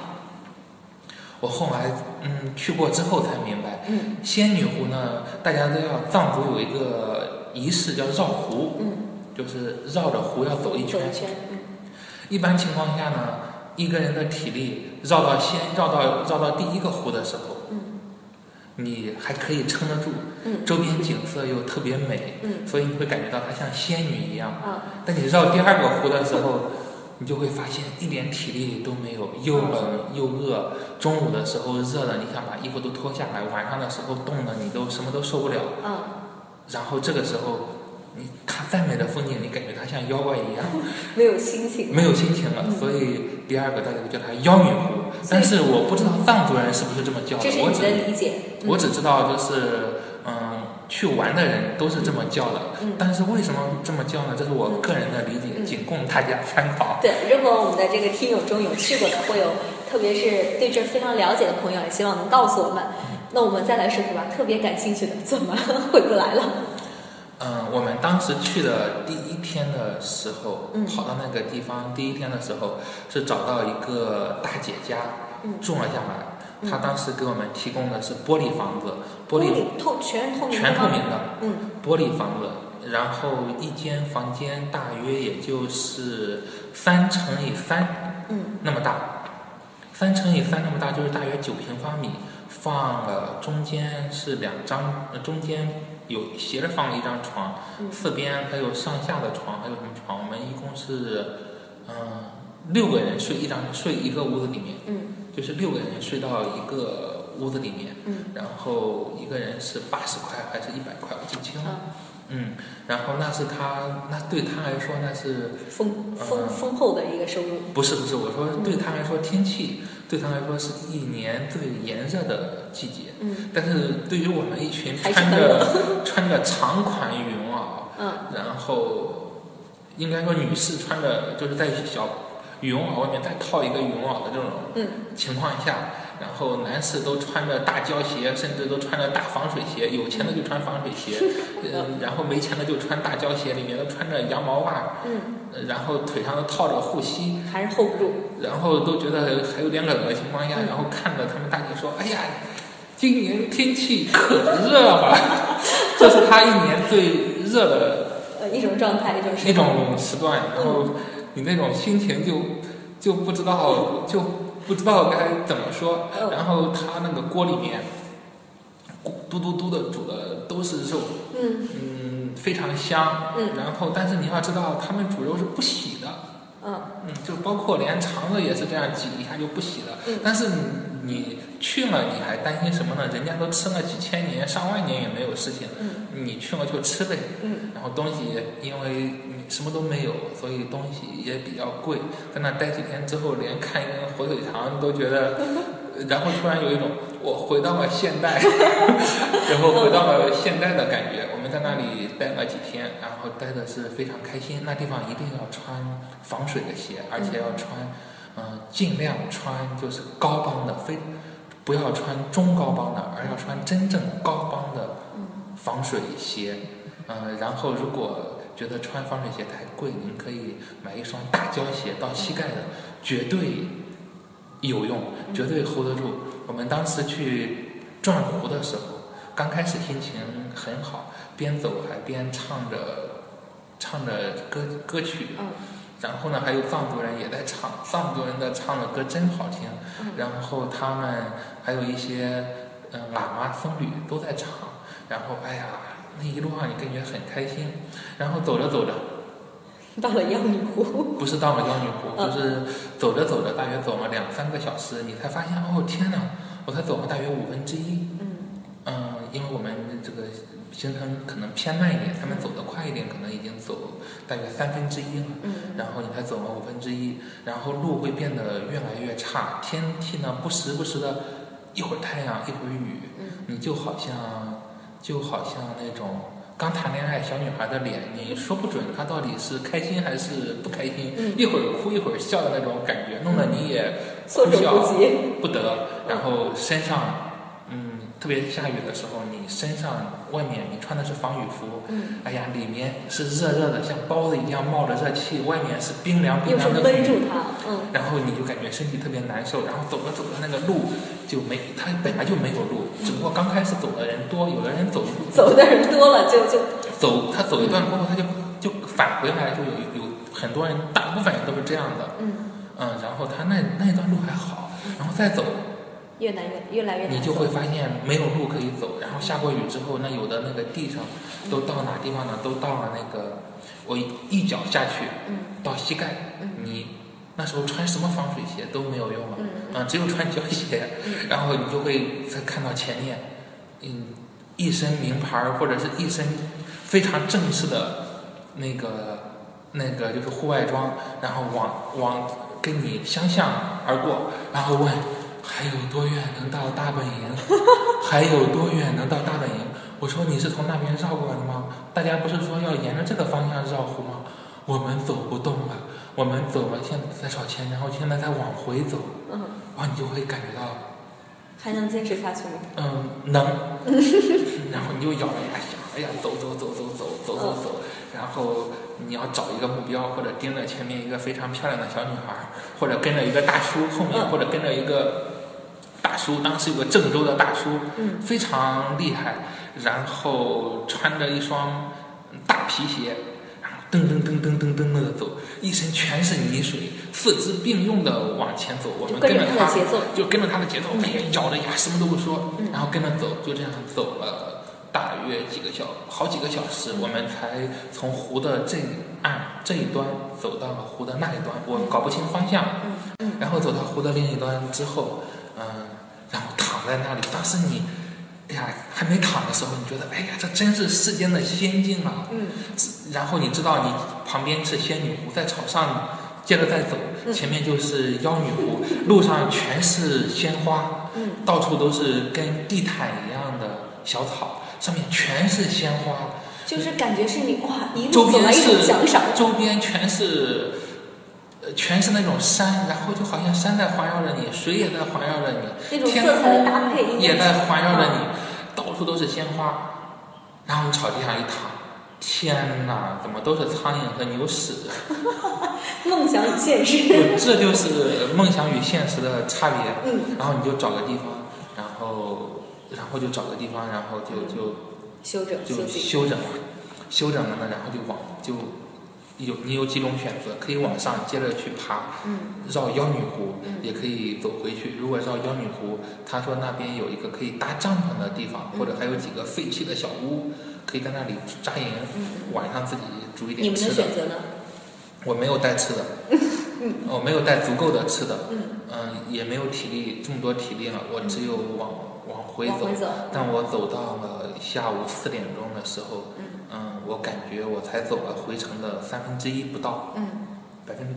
[SPEAKER 3] 我后来嗯去过之后才明白，
[SPEAKER 2] 嗯
[SPEAKER 3] 仙女湖呢，大家都要藏族有一个仪式叫绕湖，
[SPEAKER 2] 嗯，
[SPEAKER 3] 就是绕着湖要走一圈。
[SPEAKER 2] 走一圈，嗯
[SPEAKER 3] 一般情况下呢，一个人的体力绕到先绕到绕到第一个湖的时候，
[SPEAKER 2] 嗯
[SPEAKER 3] 你还可以撑得住，
[SPEAKER 2] 嗯
[SPEAKER 3] 周边景色又特别美，
[SPEAKER 2] 嗯
[SPEAKER 3] 所以你会感觉到它像仙女一样。
[SPEAKER 2] 啊
[SPEAKER 3] 但你绕第二个湖的时候，你就会发现一点体力都没有，又冷又饿。中午的时候热的，你想把衣服都脱下来；晚上的时候冻的，你都什么都受不了。
[SPEAKER 2] 啊
[SPEAKER 3] 然后这个时候，你看再美的风景，你感觉它像妖怪一样，
[SPEAKER 2] 没有心情，
[SPEAKER 3] 没有心情了。所以第二个大家都叫它妖女湖，但是我不知道藏族人是不是这么叫的。
[SPEAKER 2] 这是你的理解。
[SPEAKER 3] 我只知道就是嗯，去玩的人都是这么叫的。
[SPEAKER 2] 嗯。
[SPEAKER 3] 但是为什么这么叫呢？这是我个人的理解，仅供大家参考。
[SPEAKER 2] 对，如果我们的这个听友中有去过的，会 有特别是对这非常了解的朋友，也希望能告诉我们。那我们再来说说吧，特别感兴趣的，怎么回不来了？
[SPEAKER 3] 嗯，我们当时去的第一天的时候，
[SPEAKER 2] 嗯，
[SPEAKER 3] 跑到那个地方，第一天的时候是找到一个大姐家，
[SPEAKER 2] 嗯，
[SPEAKER 3] 住了下来。她当时给我们提供的是玻璃房子，玻
[SPEAKER 2] 璃透全透明，
[SPEAKER 3] 全透明的，
[SPEAKER 2] 嗯，
[SPEAKER 3] 玻璃房子，然后一间房间大约也就是三乘以三，
[SPEAKER 2] 嗯，
[SPEAKER 3] 那么大，三乘以三那么大就是大约九平方米。放了中间是两张，中间有斜着放了一张床，四边还有上下的床，还有什么床？我们一共是，嗯，六个人睡一张，睡一个屋子里面，
[SPEAKER 2] 嗯，
[SPEAKER 3] 就是六个人睡到一个屋子里面，
[SPEAKER 2] 嗯，
[SPEAKER 3] 然后一个人是八十块还是一百块，我记不清了，嗯，然后那是他，那对他来说那是
[SPEAKER 2] 丰丰丰厚的一个收入，
[SPEAKER 3] 不是不是，我说对他来说天气。对他来说是一年最炎热的季节，
[SPEAKER 2] 嗯，
[SPEAKER 3] 但是对于我们一群穿着 穿着长款羽绒袄，
[SPEAKER 2] 嗯，
[SPEAKER 3] 然后应该说女士穿着就是在小羽绒袄外面再套一个羽绒袄的这种情况下。然后男士都穿着大胶鞋，甚至都穿着大防水鞋。有钱的就穿防水鞋，嗯，然后没钱的就穿大胶鞋，里面都穿着羊毛袜，
[SPEAKER 2] 嗯，
[SPEAKER 3] 然后腿上都套着护膝，
[SPEAKER 2] 还是 hold 不住。
[SPEAKER 3] 然后都觉得还有点冷的情况下，然后看着他们大姐说：“哎呀，今年天气可热了。” 这是他一年最热的
[SPEAKER 2] 呃一种状态，一种
[SPEAKER 3] 一种时段。然后你那种心情就就不知道就。不知道该怎么说，然后他那个锅里面，嘟嘟嘟的煮的都是肉，
[SPEAKER 2] 嗯，
[SPEAKER 3] 嗯，非常香，
[SPEAKER 2] 嗯，
[SPEAKER 3] 然后但是你要知道，他们煮肉是不洗的，
[SPEAKER 2] 嗯，
[SPEAKER 3] 嗯，就包括连肠子也是这样挤一下就不洗了，嗯，但是你去了你还担心什么呢？人家都吃了几千年、上万年也没有事情，
[SPEAKER 2] 嗯，
[SPEAKER 3] 你去了就吃呗，
[SPEAKER 2] 嗯，
[SPEAKER 3] 然后东西因为。什么都没有，所以东西也比较贵。在那待几天之后，连看一根火腿肠都觉得，然后突然有一种我回到了现代，然后回到了现代的感觉。我们在那里待了几天，然后待的是非常开心。那地方一定要穿防水的鞋，而且要穿，嗯，尽量穿就是高帮的，非不要穿中高帮的，而要穿真正高帮的防水鞋。嗯，然后如果。觉得穿防水鞋太贵，您可以买一双大胶鞋到膝盖的，绝对有用，绝对 hold 得住。我们当时去转湖的时候，刚开始心情很好，边走还边唱着唱着歌歌曲，然后呢还有藏族人也在唱，藏族人的唱的歌真好听，然后他们还有一些嗯喇嘛僧侣都在唱，然后哎呀。那一路上你感觉很开心，然后走着走着，
[SPEAKER 2] 到了妖女湖，
[SPEAKER 3] 不是到了妖女湖，就是走着走着，大约走了两三个小时，你才发现哦天哪，我才走了大约五分之一。
[SPEAKER 2] 嗯。
[SPEAKER 3] 嗯，因为我们这个行程可能偏慢一点，他们走得快一点，可能已经走大约三分之一了。
[SPEAKER 2] 嗯。
[SPEAKER 3] 然后你才走了五分之一，然后路会变得越来越差，天气呢不时不时的，一会儿太阳一会儿雨，你就好像。就好像那种刚谈恋爱小女孩的脸，你说不准她到底是开心还是不开心，一会儿哭一会儿笑的那种感觉，弄得你也
[SPEAKER 2] 措手不及
[SPEAKER 3] 不得。然后身上，嗯，特别下雨的时候，你身上外面你穿的是防雨服，
[SPEAKER 2] 嗯，
[SPEAKER 3] 哎呀，里面是热热的，像包子一样冒着热气，外面是冰凉冰凉的
[SPEAKER 2] 闷住它，嗯，
[SPEAKER 3] 然后你就感觉身体特别难受，然后走着走着那个路。就没，它本来就没有路，只不过刚开始走的人多，有的人走
[SPEAKER 2] 走的人多了就就
[SPEAKER 3] 走，他走一段过后他就就返回来，就有有很多人，大部分人都是这样的，
[SPEAKER 2] 嗯。
[SPEAKER 3] 嗯，然后他那那一段路还好，然后再走
[SPEAKER 2] 越难越越来越难，
[SPEAKER 3] 你就会发现没有路可以走，然后下过雨之后，那有的那个地上都到哪地方呢？都到了那个我一脚下去，
[SPEAKER 2] 嗯，
[SPEAKER 3] 到膝盖，你。那时候穿什么防水鞋都没有用了，
[SPEAKER 2] 啊，
[SPEAKER 3] 只有穿胶鞋，然后你就会再看到前面，嗯，一一身名牌儿或者是一身非常正式的那个那个就是户外装，然后往往跟你相向而过，然后问还有多远能到大本营？还有多远能到大本营？我说你是从那边绕过来的吗？大家不是说要沿着这个方向绕湖吗？我们走不动了，我们走了，现在在找钱，然后现在在往回走，
[SPEAKER 2] 嗯，
[SPEAKER 3] 啊，你就会感觉到，
[SPEAKER 2] 还能坚持下去吗？
[SPEAKER 3] 嗯，能，然后你就咬着牙想，哎呀，走走走走走走走走，然后你要找一个目标，或者盯着前面一个非常漂亮的小女孩儿，或者跟着一个大叔后面，
[SPEAKER 2] 嗯
[SPEAKER 3] 或者跟着一个大叔，当时有个郑州的大叔，
[SPEAKER 2] 嗯。
[SPEAKER 3] 非常厉害，然后穿着一双大皮鞋，然后噔噔噔噔噔噔的走，一身全是泥水，四肢并用的往前走，我
[SPEAKER 2] 们跟
[SPEAKER 3] 们着
[SPEAKER 2] 着他的节奏。
[SPEAKER 3] 就跟着他的节奏，哎呀，咬着牙什么都不说，
[SPEAKER 2] 嗯。
[SPEAKER 3] 然后跟着走，就这样走了大约几个小好几个小时，我们才从湖的这一岸这一端走到了湖的那一端，我搞不清方向，
[SPEAKER 2] 嗯嗯。
[SPEAKER 3] 然后走到湖的另一端之后，嗯，在那里，但是你。哎呀，还没躺的时候，你觉得，哎呀，这真是世间的仙境啊！
[SPEAKER 2] 嗯
[SPEAKER 3] 然后你知道你旁边是仙女湖，在草上接着再走，
[SPEAKER 2] 嗯
[SPEAKER 3] 前面就是妖女湖，路上全是鲜花，
[SPEAKER 2] 嗯
[SPEAKER 3] 到处都是跟地毯一样的小草，上面全是鲜花，
[SPEAKER 2] 就是感觉是你哇，一路走来一种
[SPEAKER 3] 是
[SPEAKER 2] 奖赏。
[SPEAKER 3] 周边全是，呃，全是那种山，然后就好像山在环绕着你，水也在环绕着你，
[SPEAKER 2] 那种
[SPEAKER 3] 天
[SPEAKER 2] 色彩的
[SPEAKER 3] 空
[SPEAKER 2] 搭配
[SPEAKER 3] 也在环绕着
[SPEAKER 2] 嗯
[SPEAKER 3] 你，到处都是鲜花，然后你草地上一躺，天哪，怎么都是苍蝇和牛屎？
[SPEAKER 2] 梦想与现实。
[SPEAKER 3] 这就是梦想与现实的差别。
[SPEAKER 2] 嗯，
[SPEAKER 3] 然后你就找个地方，然后然后就找个地方，然后就就
[SPEAKER 2] 休整
[SPEAKER 3] 就
[SPEAKER 2] 休
[SPEAKER 3] 整了，休整了呢，然后就往就有你有几种选择，可以往上接着去爬，
[SPEAKER 2] 嗯
[SPEAKER 3] 绕妖女湖，
[SPEAKER 2] 嗯
[SPEAKER 3] 也可以走回去。如果绕妖女湖，他说那边有一个可以搭帐篷的地方，
[SPEAKER 2] 嗯
[SPEAKER 3] 或者还有几个废弃的小屋，可以在那里扎营，
[SPEAKER 2] 嗯，
[SPEAKER 3] 晚上自己煮一
[SPEAKER 2] 点吃的
[SPEAKER 3] 点吃的。
[SPEAKER 2] 选择呢？
[SPEAKER 3] 我没有带吃的，我没有带足够的吃的，
[SPEAKER 2] 嗯，
[SPEAKER 3] 嗯，也没有体力这么多体力了，我只有往往回走。但我走到了下午四点钟的时候，我感觉我才走了回程的三分之一不到，
[SPEAKER 2] 嗯
[SPEAKER 3] 百分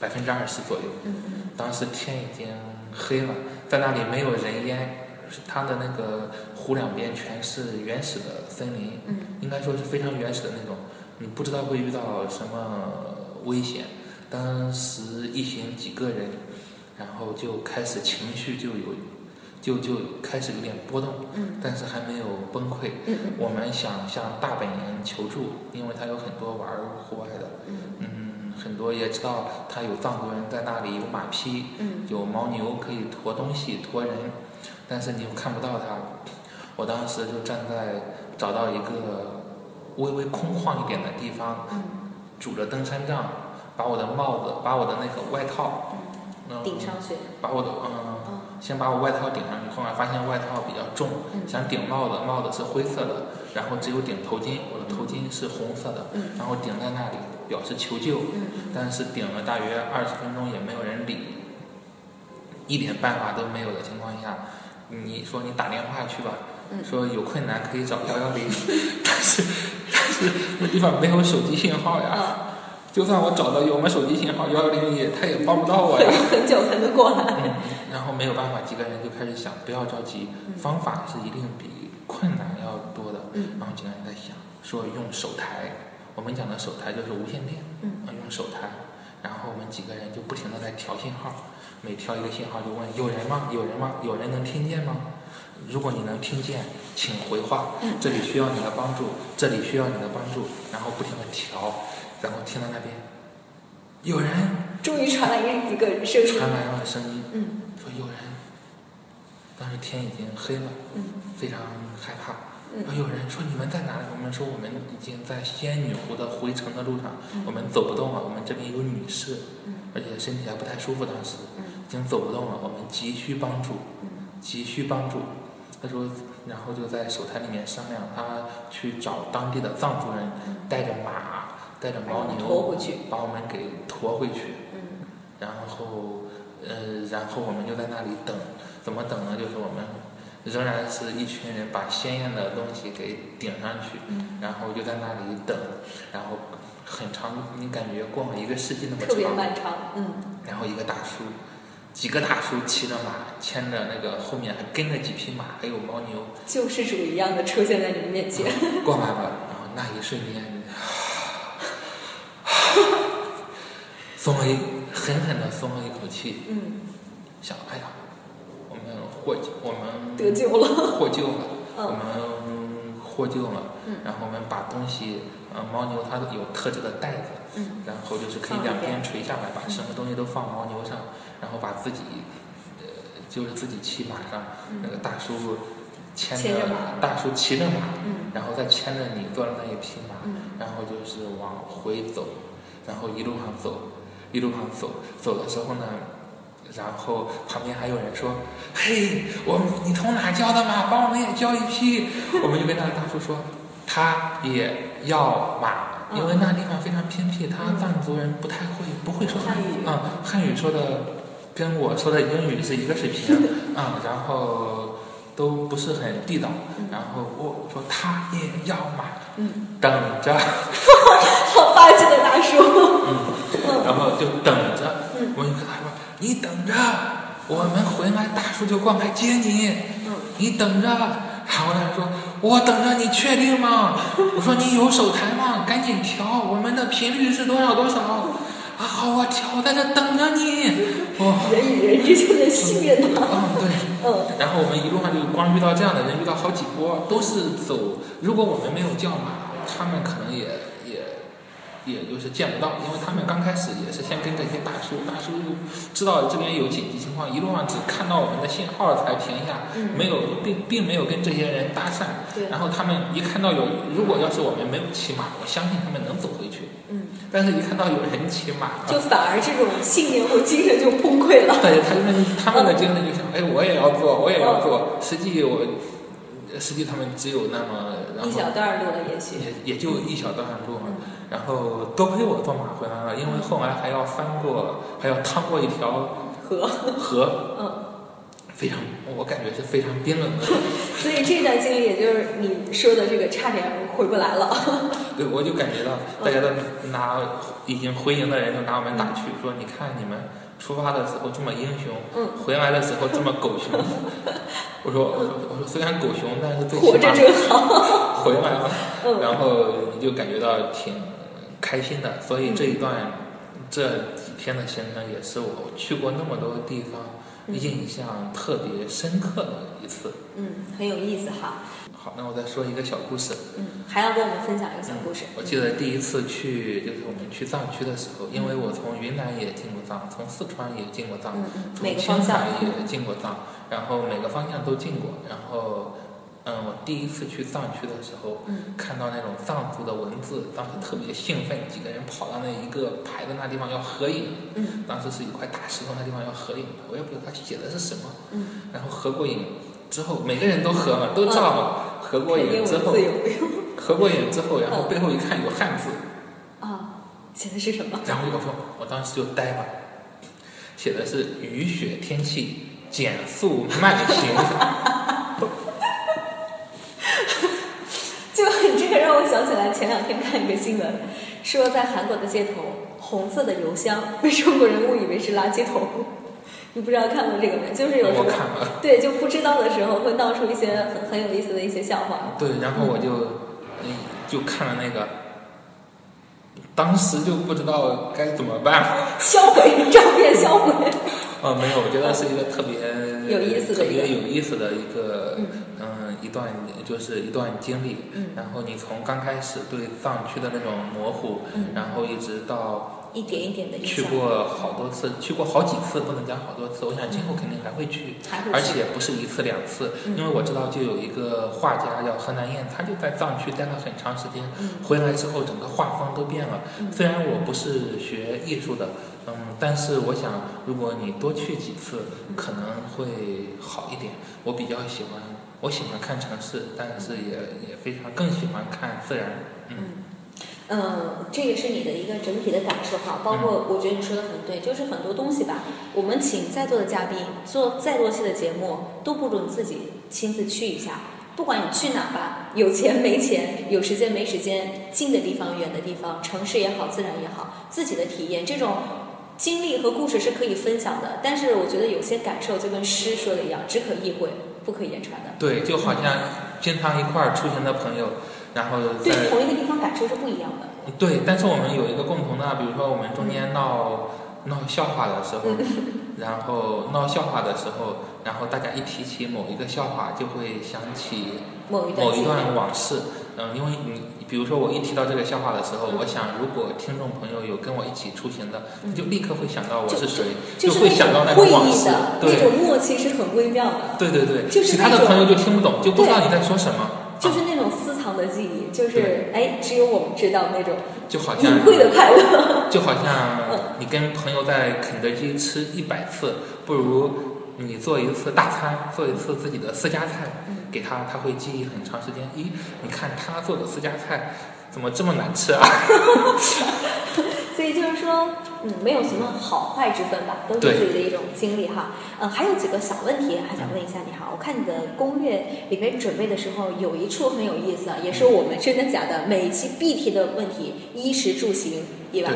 [SPEAKER 3] 百分之二十左右。
[SPEAKER 2] 嗯嗯
[SPEAKER 3] 当时天已经黑了，在那里没有人烟，它的那个湖两边全是原始的森林，
[SPEAKER 2] 嗯
[SPEAKER 3] 应该说是非常原始的那种，你不知道会遇到什么危险。当时一行几个人，然后就开始情绪就有，就就开始有点波动，
[SPEAKER 2] 嗯
[SPEAKER 3] 但是还没有崩溃。
[SPEAKER 2] 嗯嗯
[SPEAKER 3] 我们想向大本营求助，因为他有很多玩户外的，
[SPEAKER 2] 嗯
[SPEAKER 3] 嗯，很多也知道他有藏族人在那里，有马匹，
[SPEAKER 2] 嗯
[SPEAKER 3] 有牦牛可以驮东西、驮人，但是你又看不到他。我当时就站在找到一个微微空旷一点的地方，
[SPEAKER 2] 嗯
[SPEAKER 3] 拄着登山杖，把我的帽子、把我的那个外套，
[SPEAKER 2] 嗯，
[SPEAKER 3] 嗯，
[SPEAKER 2] 顶上去。
[SPEAKER 3] 把我的嗯，
[SPEAKER 2] 嗯
[SPEAKER 3] 先把我外套顶上去，后来发现外套比较重，
[SPEAKER 2] 嗯。
[SPEAKER 3] 想顶帽子，帽子是灰色的，然后只有顶头巾，我的头巾是红色的，
[SPEAKER 2] 嗯。
[SPEAKER 3] 然后顶在那里表示求救，
[SPEAKER 2] 嗯
[SPEAKER 3] 但是顶了大约二十分钟也没有人理，一点办法都没有的情况下，你说你打电话去吧，
[SPEAKER 2] 嗯。
[SPEAKER 3] 说有困难可以找幺幺零，但是 但是那地方没有手机信号呀，
[SPEAKER 2] 啊，
[SPEAKER 3] 就算我找到有没手机信号，幺幺零也他也帮不到我
[SPEAKER 2] 很
[SPEAKER 3] 呀。
[SPEAKER 2] 很久才能过来。
[SPEAKER 3] 嗯，然后没有办法，几个人就开始想，不要着急，方法是一定比困难要多的。
[SPEAKER 2] 嗯
[SPEAKER 3] 然后几个人在想，说用手台，我们讲的手台就是无线电，
[SPEAKER 2] 嗯
[SPEAKER 3] 啊，用手台。然后我们几个人就不停的在调信号，每调一个信号就问有人吗？有人吗？有人能听见吗？如果你能听见，请回话，
[SPEAKER 2] 嗯
[SPEAKER 3] 这里需要你的帮助，这里需要你的帮助，然后不停的调，然后听到那边有人，
[SPEAKER 2] 终于传来一一个声音。
[SPEAKER 3] 传来了声音，
[SPEAKER 2] 嗯
[SPEAKER 3] 说有人。当时天已经黑了，
[SPEAKER 2] 嗯
[SPEAKER 3] 非常害怕。
[SPEAKER 2] 嗯
[SPEAKER 3] 说有人说你们在哪里？我们说我们已经在仙女湖的回程的路上，
[SPEAKER 2] 嗯
[SPEAKER 3] 我们走不动了。我们这边有女士，
[SPEAKER 2] 嗯
[SPEAKER 3] 而且身体还不太舒服，当时
[SPEAKER 2] 嗯
[SPEAKER 3] 已经走不动了，我们急需帮助，
[SPEAKER 2] 嗯
[SPEAKER 3] 急需帮助。他说，然后就在手台里面商量，他去找当地的藏族人，
[SPEAKER 2] 嗯
[SPEAKER 3] 带着马，带着牦牛，
[SPEAKER 2] 驮回去。
[SPEAKER 3] 把我们给驮回去。
[SPEAKER 2] 嗯
[SPEAKER 3] 然后，呃，然后我们就在那里等，怎么等呢？就是我们仍然是一群人把鲜艳的东西给顶上去，
[SPEAKER 2] 嗯
[SPEAKER 3] 然后就在那里等，然后很长，你感觉逛了一个世纪那么长
[SPEAKER 2] 特别
[SPEAKER 3] 长，
[SPEAKER 2] 漫长，嗯，
[SPEAKER 3] 然后一个大叔，几个大叔骑着马，牵着那个后面还跟着几匹马，还有牦牛，
[SPEAKER 2] 救世主一样的出现在你们面前，
[SPEAKER 3] 逛完了，然后那一瞬间，松了一狠狠的松了一口气，
[SPEAKER 2] 嗯，
[SPEAKER 3] 想，哎呀，我们获救，我们
[SPEAKER 2] 得救了，
[SPEAKER 3] 获救了，
[SPEAKER 2] 嗯
[SPEAKER 3] 我们获救了，
[SPEAKER 2] 嗯。
[SPEAKER 3] 然后我们把东西，呃，牦牛它有特制的袋子，
[SPEAKER 2] 嗯，
[SPEAKER 3] 然后就是可以两边垂下来，把什么东西都放牦牛上，然后把自己，呃，就是自己骑马上，那个大叔牵着大叔骑着马，
[SPEAKER 2] 嗯
[SPEAKER 3] 然后再牵着你坐的那一匹马，
[SPEAKER 2] 嗯
[SPEAKER 3] 然后就是往回走，然后一路上走，一路上走，走的时候呢，然后旁边还有人说：“嘿，我你从哪教的马？帮我们也教一批。”我们就跟那个大叔说：“他也要马，因为那地方非常偏僻，他藏族人不太会，不会说
[SPEAKER 2] 汉语
[SPEAKER 3] 啊、汉语说的跟我说的英语是一个水平啊、然后都不是很地道。然后我说他也要买，
[SPEAKER 2] 嗯，
[SPEAKER 3] 等着。”
[SPEAKER 2] 好霸气的大叔，
[SPEAKER 3] 嗯，然后就等着。
[SPEAKER 2] 嗯
[SPEAKER 3] 我就跟他说：“你等着，我们回来，大叔就过来接你。
[SPEAKER 2] 嗯
[SPEAKER 3] 你等着。”然后他说：“我等着，你确定吗？”我说：“你有手台吗？赶紧调，我们的频率是多少多少？”啊，好，我调在这等着你。哦、
[SPEAKER 2] 人与人之间的信任呐，
[SPEAKER 3] 嗯，对。
[SPEAKER 2] 嗯
[SPEAKER 3] 然后我们一路上就光遇到这样的人，遇到好几波，都是走。如果我们没有叫马，他们可能也也也就是见不到，因为他们刚开始也是先跟着一些大叔，大叔就知道这边有紧急情况，一路上只看到我们的信号才停下，
[SPEAKER 2] 嗯
[SPEAKER 3] 没有并并没有跟这些人搭讪。
[SPEAKER 2] 对
[SPEAKER 3] 然后他们一看到有，如果要是我们没有骑马，我相信他们能走回去。
[SPEAKER 2] 嗯，
[SPEAKER 3] 但是一看到有人骑马，
[SPEAKER 2] 就反而这种信念或精神就崩溃了，
[SPEAKER 3] 对，他们他们的精神就想，哎，我也要做，我也要做。实际我，实际他们只有那么，
[SPEAKER 2] 一小段路了，也许，
[SPEAKER 3] 也也就一小段路嘛。
[SPEAKER 2] 嗯。
[SPEAKER 3] 然后多亏我坐马回来了，因为后来还要翻过，还要趟过一条
[SPEAKER 2] 河，
[SPEAKER 3] 河，
[SPEAKER 2] 嗯，
[SPEAKER 3] 非常，我感觉是非常冰冷的。
[SPEAKER 2] 所以这段经历也就是你说的这个差点回不来了，
[SPEAKER 3] 对，我就感觉到大家都拿已经回营的人都拿我们打趣，说你看你们出发的时候这么英雄，
[SPEAKER 2] 嗯，
[SPEAKER 3] 回来的时候这么狗熊。我说我说我说虽然狗熊，但是最
[SPEAKER 2] 活着
[SPEAKER 3] 起码
[SPEAKER 2] 真好，
[SPEAKER 3] 回来了，
[SPEAKER 2] 嗯
[SPEAKER 3] 然后你就感觉到挺开心的。所以这一段这几天的行程也是我去过那么多地方
[SPEAKER 2] 嗯
[SPEAKER 3] 印象特别深刻的一次。
[SPEAKER 2] 嗯，很有意思哈，
[SPEAKER 3] 好，那我再说一个小故事。
[SPEAKER 2] 嗯，还要跟我们分享一个小故事，
[SPEAKER 3] 我记得第一次去，就是我们去藏区的时候，因为我从云南也进过藏，从四川也进过藏，从青海，也进过藏，然后每个方向都进过。然后，嗯，我第一次去藏区的时候，
[SPEAKER 2] 嗯
[SPEAKER 3] 看到那种藏族的文字，当时特别兴奋，几个人跑到那一个牌子那地方要合影。
[SPEAKER 2] 嗯
[SPEAKER 3] 当时是一块大石头，那地方要合影，我也不知道他写的是什么。
[SPEAKER 2] 嗯，
[SPEAKER 3] 然后合过影之后，每个人都合嘛，都照了。合过
[SPEAKER 2] 肯定
[SPEAKER 3] 影之后合过影之后，然后背后一看有汉字，
[SPEAKER 2] 啊，写的是什么？
[SPEAKER 3] 然后我说，我当时就呆了，写的是雨雪天气减速慢行。
[SPEAKER 2] 就你这个让我想起来前两天看一个新闻，说在韩国的街头，红色的邮箱被中国人误以为是垃圾桶。你不知道看过这个没？就是有时候
[SPEAKER 3] 我看了，
[SPEAKER 2] 对就不知道的时候会闹出一些很很有意思的一些笑话。
[SPEAKER 3] 对，然后我就，嗯，就看了那个，当时就不知道该怎么办。
[SPEAKER 2] 销毁照片，销毁。
[SPEAKER 3] 哦，没有，我觉得是一个特别
[SPEAKER 2] 有意思的
[SPEAKER 3] 特别有意思的一个，
[SPEAKER 2] 嗯
[SPEAKER 3] 嗯，一段就是一段经历。
[SPEAKER 2] 嗯
[SPEAKER 3] 然后你从刚开始对藏区的那种模糊，
[SPEAKER 2] 嗯
[SPEAKER 3] 然后一直到
[SPEAKER 2] 一点一点的印
[SPEAKER 3] 去，过好多次，去过好几次，不能讲好多次。我想今后肯定还会去，而且不是一次两次，
[SPEAKER 2] 嗯
[SPEAKER 3] 因为我知道就有一个画家叫何南燕，他就在藏区待了很长时间，
[SPEAKER 2] 嗯
[SPEAKER 3] 回来之后整个画风都变了。
[SPEAKER 2] 嗯
[SPEAKER 3] 虽然我不是学艺术的，嗯，但是我想，如果你多去几次，可能会好一点。我比较喜欢，我喜欢看城市，但是也也非常更喜欢看自然。嗯，
[SPEAKER 2] 嗯，嗯，这个是你的一个整体的感受哈，包括我觉得你说的很对，就是很多东西吧，我们请在座的嘉宾做再多期的节目，都不如你自己亲自去一下。不管你去哪吧，有钱没钱，有时间没时间，近的地方、远的地方，城市也好，自然也好，自己的体验，这种经历和故事是可以分享的。但是我觉得有些感受就跟诗说的一样，只可意会，不可言传的。
[SPEAKER 3] 对，就好像经常一块儿出行的朋友。然后
[SPEAKER 2] 对同一个地方感受是不一样的。
[SPEAKER 3] 对，但是我们有一个共同的，比如说我们中间闹闹笑话的时候，然后闹笑话的时候，然后大家一提起某一个笑话，就会想起某一段往事。嗯，因为你比如说我一提到这个笑话的时候，我想如果听众朋友有跟我一起出行的，就立刻会想到我是谁，
[SPEAKER 2] 就
[SPEAKER 3] 会想到那个往事。
[SPEAKER 2] 那种默契是很微妙的。
[SPEAKER 3] 对对对，其他的朋友就听不懂，就不知道你在说什么。
[SPEAKER 2] 就是那种私藏的记忆，就是哎，只有我们知道那种
[SPEAKER 3] 就好像
[SPEAKER 2] 隐晦的快乐。
[SPEAKER 3] 就好像你跟朋友在肯德基吃一百次，不如你做一次大餐，做一次自己的私家菜，给他，他会记忆很长时间。咦，你看他做的私家菜怎么这么难吃啊？
[SPEAKER 2] 所以就是说，嗯，没有什么好坏之分吧，都是自己的一种经历哈。嗯，还有几个小问题还想问一下你哈。我看你的攻略里面准备的时候，有一处很有意思，也是我们真的假的每一期必提的问题：衣食住行，对吧？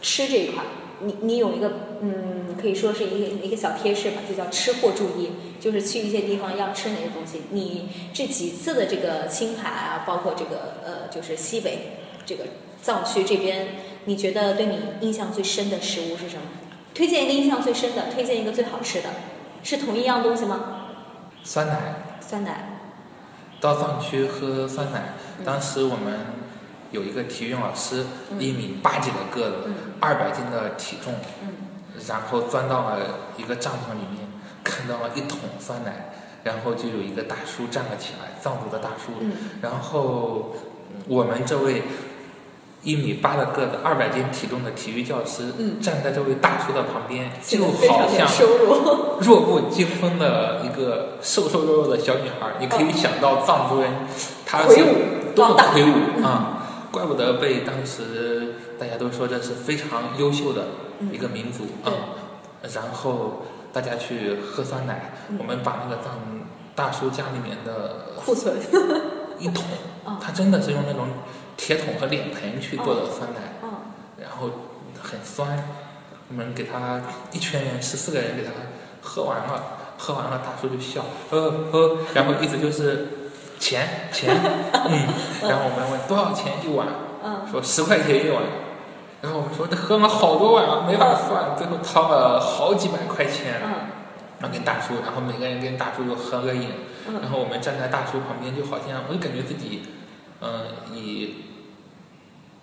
[SPEAKER 2] 吃这一块，你你有一个嗯，可以说是一个一个小贴士吧，就叫吃货注意，就是去一些地方要吃哪些东西。你这几次的这个青海啊，包括这个呃，就是西北这个藏区这边。你觉得对你印象最深的食物是什么？推荐一个印象最深的，推荐一个最好吃的，是同一样东西吗？
[SPEAKER 3] 酸奶。
[SPEAKER 2] 酸奶。
[SPEAKER 3] 到藏区喝酸奶，当时我们有一个体育老师，一米八几的个子，二百斤的体重，然后钻到了一个帐篷里面，看到了一桶酸奶，然后就有一个大叔站了起来，藏族的大叔，然后我们这位。一米八的个子，二百斤体重的体育教师，站在这位大叔的旁边，就好像弱不禁风的一个瘦瘦弱弱的小女孩。你可以想到藏族人，他是多么魁梧啊！怪不得被当时大家都说这是非常优秀的一个民族啊。然后大家去喝酸奶，我们把那个藏大叔家里面的
[SPEAKER 2] 库存
[SPEAKER 3] 一桶，他真的是用那种。铁桶和脸盆去做的酸奶，然后很酸，我们给他一群人十四个人给他喝完了，喝完了大叔就笑，呵呵，然后意思就是钱钱，嗯，然后我们问多少钱一碗，说十块钱一碗，然后我们说这喝了好多碗啊，没法算，最后掏了好几百块钱，然后跟大叔，然后每个人跟大叔又合个影，然后我们站在大叔旁边，就好像我就感觉自己，嗯，以。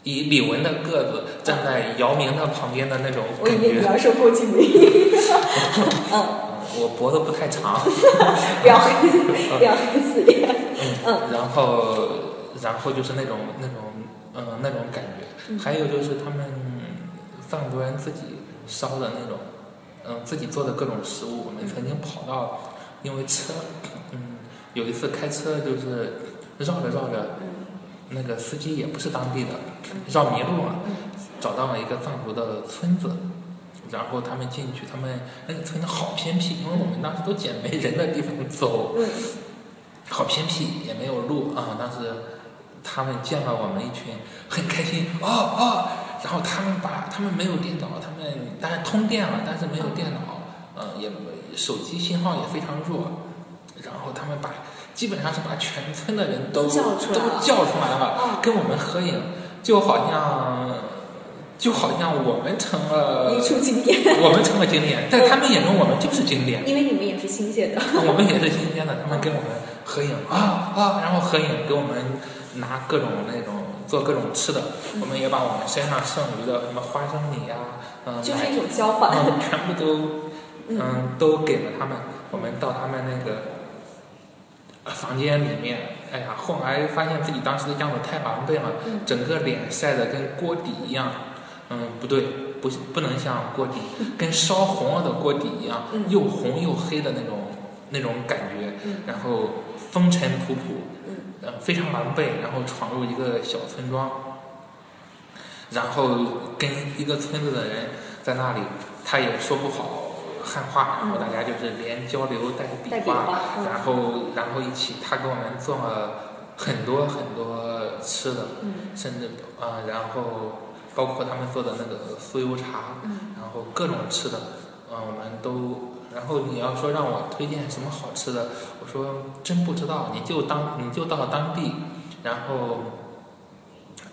[SPEAKER 3] 以李玟的个子站在姚明的旁边的那种感觉。
[SPEAKER 2] 我要说郭敬明。
[SPEAKER 3] 嗯。我脖子不太长。
[SPEAKER 2] 不要不要死脸。
[SPEAKER 3] 嗯。然后，然后就是那种那种嗯那种感觉，还有就是他们藏族人自己烧的那种嗯自己做的各种食物。我们曾经跑到，因为车嗯有一次开车就是绕着绕着。那个司机也不是当地的，绕迷路了，找到了一个藏族的村子，然后他们进去，他们那个村子好偏僻，因为我们当时都捡没人的地方走，好偏僻，也没有路啊。当时他们见了我们一群，很开心，哦哦，然后他们把他们没有电脑，他们当然通电了，但是没有电脑，嗯，也手机信号也非常弱，然后他们把。基本上是把全村的人都都叫出来了，跟我们合影，就好像就好像我们成了
[SPEAKER 2] 一处经典，
[SPEAKER 3] 我们成了经典，在他们眼中我们就是经典，
[SPEAKER 2] 因为你们也是新鲜的，
[SPEAKER 3] 我们也是新鲜的，他们跟我们合影啊啊，然后合影给我们拿各种那种做各种吃的，我们也把我们身上剩余的什么花生米呀，嗯，
[SPEAKER 2] 就是一种交换，
[SPEAKER 3] 全部都嗯。都给了他们，我们到他们那个。房间里面，哎呀，后来发现自己当时的样子太狼狈了，整个脸晒得跟锅底一样。嗯，不对，不不能像锅底，跟烧红了的锅底一样，又红又黑的那种那种感觉。然后风尘仆仆，嗯，非常狼狈，然后闯入一个小村庄，然后跟一个村子的人在那里，他也说不好汉化，然后大家就是连交流带
[SPEAKER 2] 比
[SPEAKER 3] 划，然后然后一起，他给我们做了很多很多吃的，甚至啊，然后包括他们做的那个酥油茶，然后各种吃的，嗯，我们都。然后你要说让我推荐什么好吃的，我说真不知道，你就当你就到当地，然后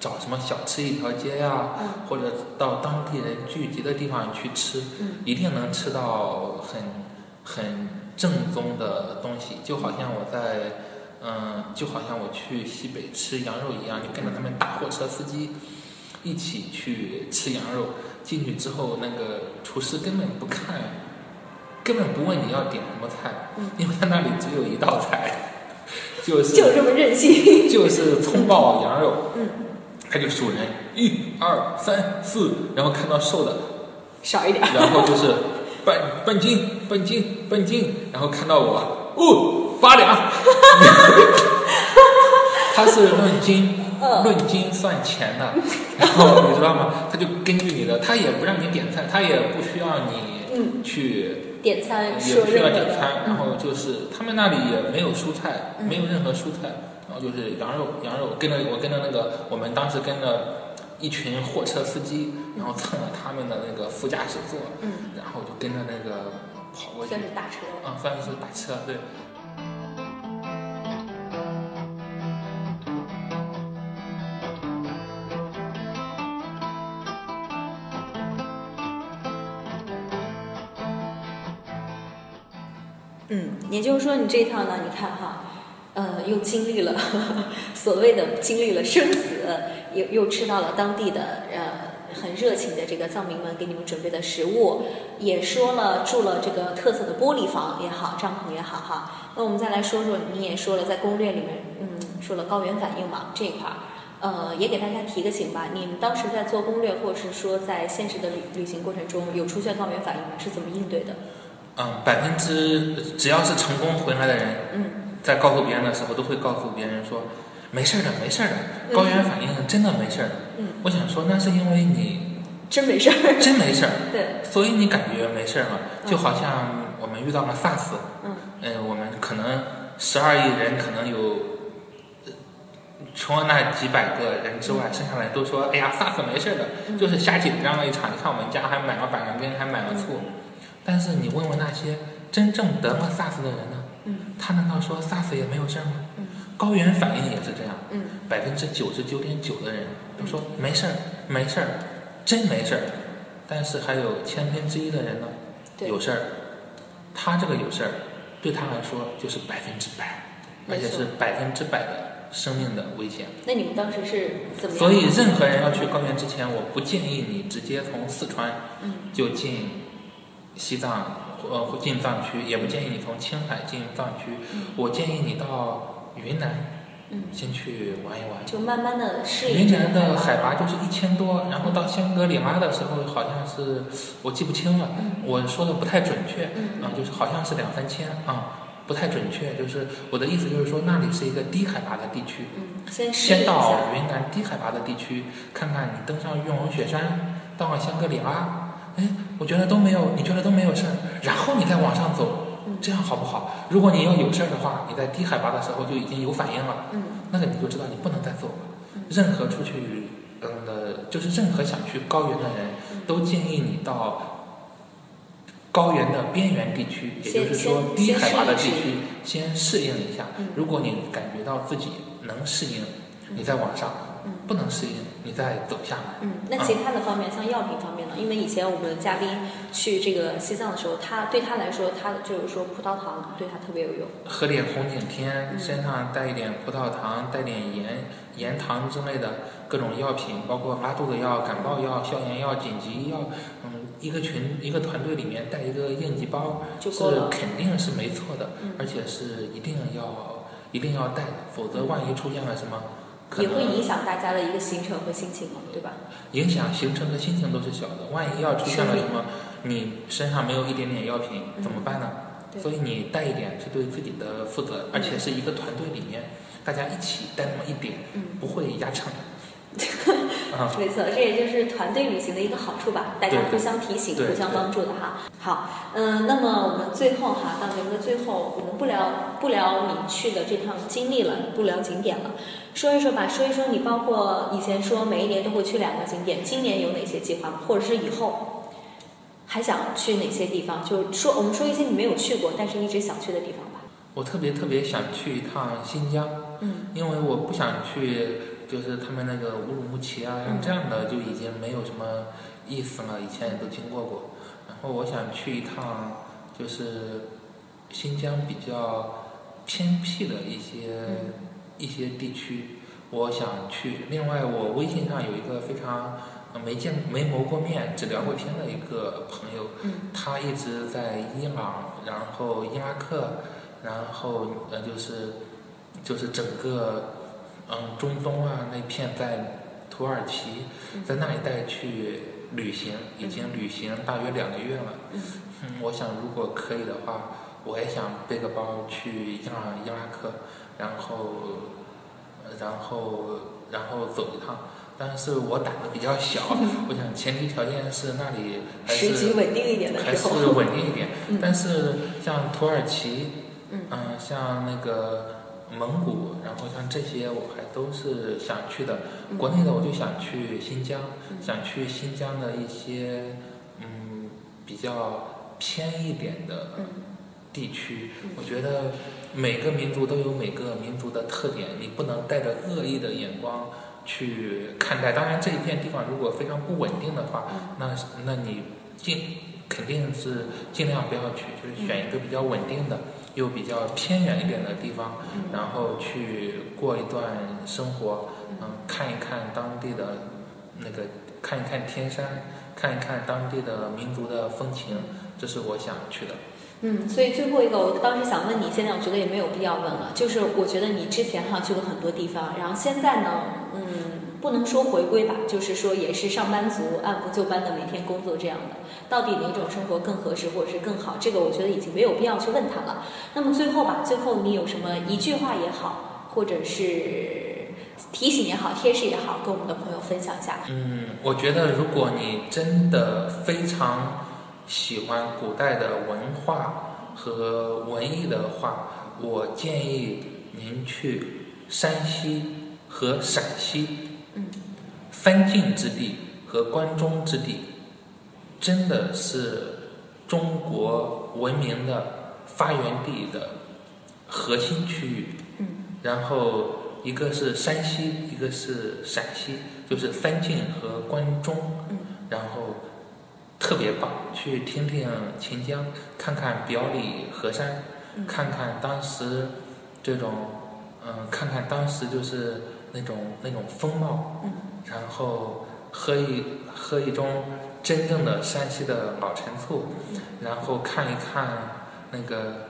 [SPEAKER 3] 找什么小吃一条街呀，或者到当地人聚集的地方去吃，一定能吃到很很正宗的东西。就好像我在嗯，就好像我去西北吃羊肉一样，就跟着他们大货车司机一起去吃羊肉。进去之后，那个厨师根本不看。根本不问你要点什么菜，因为他那里只有一道菜，就是
[SPEAKER 2] 就这么任性，
[SPEAKER 3] 就是葱爆羊肉。嗯，他就数人，一二三四，然后看到瘦的。
[SPEAKER 2] 少一点，
[SPEAKER 3] 然后就是半半斤半斤半斤，然后看到我。哦八两，他是论斤论斤算钱的，然后你知道吗？他就根据你的，他也不让你点菜，他也不需要你去。
[SPEAKER 2] 点餐
[SPEAKER 3] 也不需要点餐，然后就是他们那里也没有蔬菜，没有任何蔬菜，然后就是羊肉，羊肉跟着我跟着那个我们当时跟着一群货车司机，然后蹭了他们的那个副驾驶座，嗯然后就跟着那个跑过去，
[SPEAKER 2] 算是打车，
[SPEAKER 3] 啊，算是打车，对。
[SPEAKER 2] 嗯也就是说，你这一趟呢，你看哈，呃，又经历了 所谓的经历了生死，又又吃到了当地的呃很热情的这个藏民们给你们准备的食物，也说了住了这个特色的玻璃房也好，帐篷也好哈。那我们再来说说，你也说了在攻略里面，嗯，说了高原反应嘛这一块儿，呃，也给大家提个醒吧。你们当时在做攻略，或者是说在现实的旅旅行过程中有出现高原反应吗？是怎么应对的？
[SPEAKER 3] 嗯，百分之只要是成功回来的人，在告诉别人的时候，都会告诉别人说，没事的，没事的，高原反应真的没事的。嗯，我想说，那是因为你
[SPEAKER 2] 真没事儿，
[SPEAKER 3] 真没事儿。
[SPEAKER 2] 对，
[SPEAKER 3] 所以你感觉没事儿了，就好像我们遇到了 SARS。嗯，嗯，我们可能十二亿人，可能有除了那几百个人之外，剩下的人都说，哎呀，SARS 没事的，就是瞎紧张了一场。你看我们家还买了板蓝根，还买了醋。但是你问问那些真正得了 SARS 的人呢？嗯，他难道说 SARS 也没有事儿吗？嗯，高原反应也是这样。嗯，百分之九十九点九的人都说没事儿，没事儿，真没事儿。但是还有千分之一的人呢，有事儿。他这个有事儿，对他来说就是百分之百，而且是百分之百的生命的危险。
[SPEAKER 2] 那你们当时是怎么？
[SPEAKER 3] 所以任何人要去高原之前，我不建议你直接从四川就进。西藏呃进藏区也不建议你从青海进藏区，我建议你到云南，先去玩一玩。
[SPEAKER 2] 就慢慢的适应。
[SPEAKER 3] 云南的海拔就是一千多，然后到香格里拉的时候好像是我记不清了，我说的不太准确，啊就是好像是两三千啊，不太准确，就是我的意思就是说那里是一个低海拔的地区，
[SPEAKER 2] 先
[SPEAKER 3] 先到云南低海拔的地区看看，你登上玉龙雪山，到了香格里拉。哎，我觉得都没有，你觉得都没有事儿，然后你再往上走，这样好不好？如果你要有事儿的话，你在低海拔的时候就已经有反应了，嗯。那个你就知道你不能再走了。任何出去嗯的，就是任何想去高原的人都建议你到高原的边缘地区，也就是说低海拔的地区先适应一下。如果你感觉到自己能适应，你再往上；不能适应。你再走下来。
[SPEAKER 2] 嗯，那其他的方面，像药品方面呢？因为以前我们的嘉宾去这个西藏的时候，他对他来说，他就是说葡萄糖对他特别有用。
[SPEAKER 3] 喝点红景天，身上带一点葡萄糖，带点盐、盐糖之类的各种药品，包括拉肚子药、感冒药、消炎药、紧急药。嗯，一个群一个团队里面带一个应急包，是肯定是没错的，而且是一定要一定要带的，否则万一出现了什么。
[SPEAKER 2] 也会影响大家的一个行程和心情嘛，对吧？
[SPEAKER 3] 影响行程和心情都是小的，万一要出现了什么，你身上没有一点点药品怎么办呢？所以你带一点是对自己的负责，而且是一个团队里面大家一起带那么一点，不会压秤。啊。
[SPEAKER 2] 没错，这也就是团队旅行的一个好处吧，大家互相提醒、互相帮助的哈。好，嗯，那么我们最后哈，到节目的最后，我们不聊不聊你去的这趟经历了，不聊景点了，说一说吧，说一说你包括以前说每一年都会去两个景点，今年有哪些计划，或者是以后还想去哪些地方？就说我们说一些你没有去过，但是一直想去的地方吧。
[SPEAKER 3] 我特别特别想去一趟新疆，
[SPEAKER 2] 嗯
[SPEAKER 3] 因为我不想去，就是他们那个乌鲁木齐啊，像这样的就已经没有什么意思了，以前也都经过过。然后我想去一趟，就是新疆比较偏僻的一些、一些地区，我想去。另外，我微信上有一个非常呃没见没谋过面，只聊过天的一个朋友，
[SPEAKER 2] 嗯
[SPEAKER 3] 他一直在伊朗，然后伊拉克，然后呃就是就是整个嗯中东啊那片在土耳其，在那一带去旅行，已经旅行大约两个月了。
[SPEAKER 2] 嗯
[SPEAKER 3] 嗯，我想如果可以的话，我也想背个包去伊朗、伊拉克，然后呃然后然后走一趟。但是我胆子比较小，我想前提条件是那里还是
[SPEAKER 2] 稳定一点的
[SPEAKER 3] 还是，稳定一点。
[SPEAKER 2] 嗯
[SPEAKER 3] 但是像土耳其，
[SPEAKER 2] 嗯
[SPEAKER 3] 嗯，像那个蒙古，然后像这些我还都是想去的。
[SPEAKER 2] 嗯
[SPEAKER 3] 国内的我就想去新疆，
[SPEAKER 2] 嗯
[SPEAKER 3] 想去新疆的一些嗯比较偏一点的
[SPEAKER 2] 嗯
[SPEAKER 3] 地区
[SPEAKER 2] 嗯。
[SPEAKER 3] 我觉得每个民族都有每个民族的特点，你不能带着恶意的眼光去看待。当然，这一片地方如果非常不稳定的话，
[SPEAKER 2] 嗯
[SPEAKER 3] 那那你尽肯定是尽量不要去，就是选一个比较稳定的，又比较偏远一点的地方，
[SPEAKER 2] 嗯
[SPEAKER 3] 然后去过一段生活，
[SPEAKER 2] 嗯
[SPEAKER 3] 嗯，看一看当地的那个，看一看天山，看一看当地的民族的风情，这是我想去的。
[SPEAKER 2] 嗯，所以最后一个，我当时想问你，现在我觉得也没有必要问了。就是我觉得你之前哈去过很多地方，然后现在呢，嗯，不能说回归吧，就是说也是上班族按部就班的每天工作这样的。到底哪种生活更合适或者是更好？这个我觉得已经没有必要去问他了。那么最后吧，最后你有什么一句话也好，或者是提醒也好、贴士也好，跟我们的朋友分享一下。
[SPEAKER 3] 嗯，我觉得如果你真的非常喜欢古代的文化和文艺的话，我建议您去山西和陕西，
[SPEAKER 2] 嗯
[SPEAKER 3] 藩晋之地和关中之地，真的是中国文明的发源地的核心区域。
[SPEAKER 2] 嗯
[SPEAKER 3] 然后一个是山西，一个是陕西，就是三晋和关中，
[SPEAKER 2] 嗯。
[SPEAKER 3] 然后特别棒，去听听秦腔，看看表里河山，
[SPEAKER 2] 嗯。
[SPEAKER 3] 看看当时这种，嗯，看看当时就是那种那种风貌，
[SPEAKER 2] 嗯
[SPEAKER 3] 然后喝一喝一盅真正的山西的老陈醋，然后看一看那个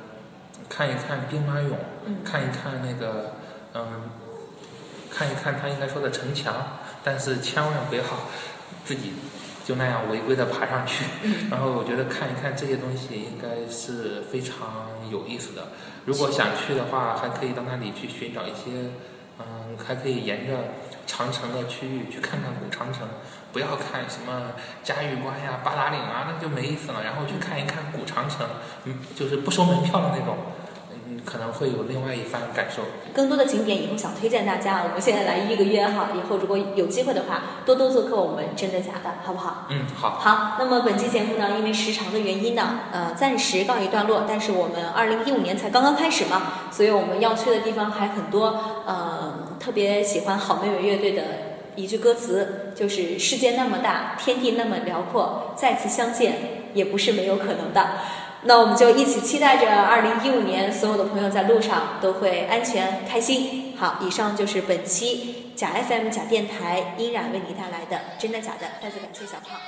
[SPEAKER 3] 看一看兵马俑，
[SPEAKER 2] 嗯
[SPEAKER 3] 看一看那个嗯，看一看他应该说的城墙，但是千万不要 自己就那样违规的爬上去。
[SPEAKER 2] 嗯
[SPEAKER 3] 然后我觉得看一看这些东西应该是非常有意思的。如果想去的话，还可以到那里去寻找一些，嗯，还可以沿着长城的区域去看看古长城，不要看什么嘉峪关呀、八达岭啊，那就没意思了。然后去看一看古长城，嗯，就是不收门票的那种，嗯，可能会有另外一番感受。
[SPEAKER 2] 更多的景点以后想推荐大家，我们现在来预个约哈，以后如果有机会的话，多多做客我们真的假的，好不好？
[SPEAKER 3] 嗯，好，
[SPEAKER 2] 好，那么本期节目呢，因为时长的原因呢，呃，暂时告一段落。但是我们二零一五年才刚刚开始嘛，所以我们要去的地方还很多。呃，特别喜欢好妹妹乐队的一句歌词，就是“世界那么大，天地那么辽阔，再次相见也不是没有可能的”。那我们就一起期待着二零一五年，所有的朋友在路上都会安全开心。好，以上就是本期假 FM 假电台音冉为你带来的真的假的，再次感谢小胖。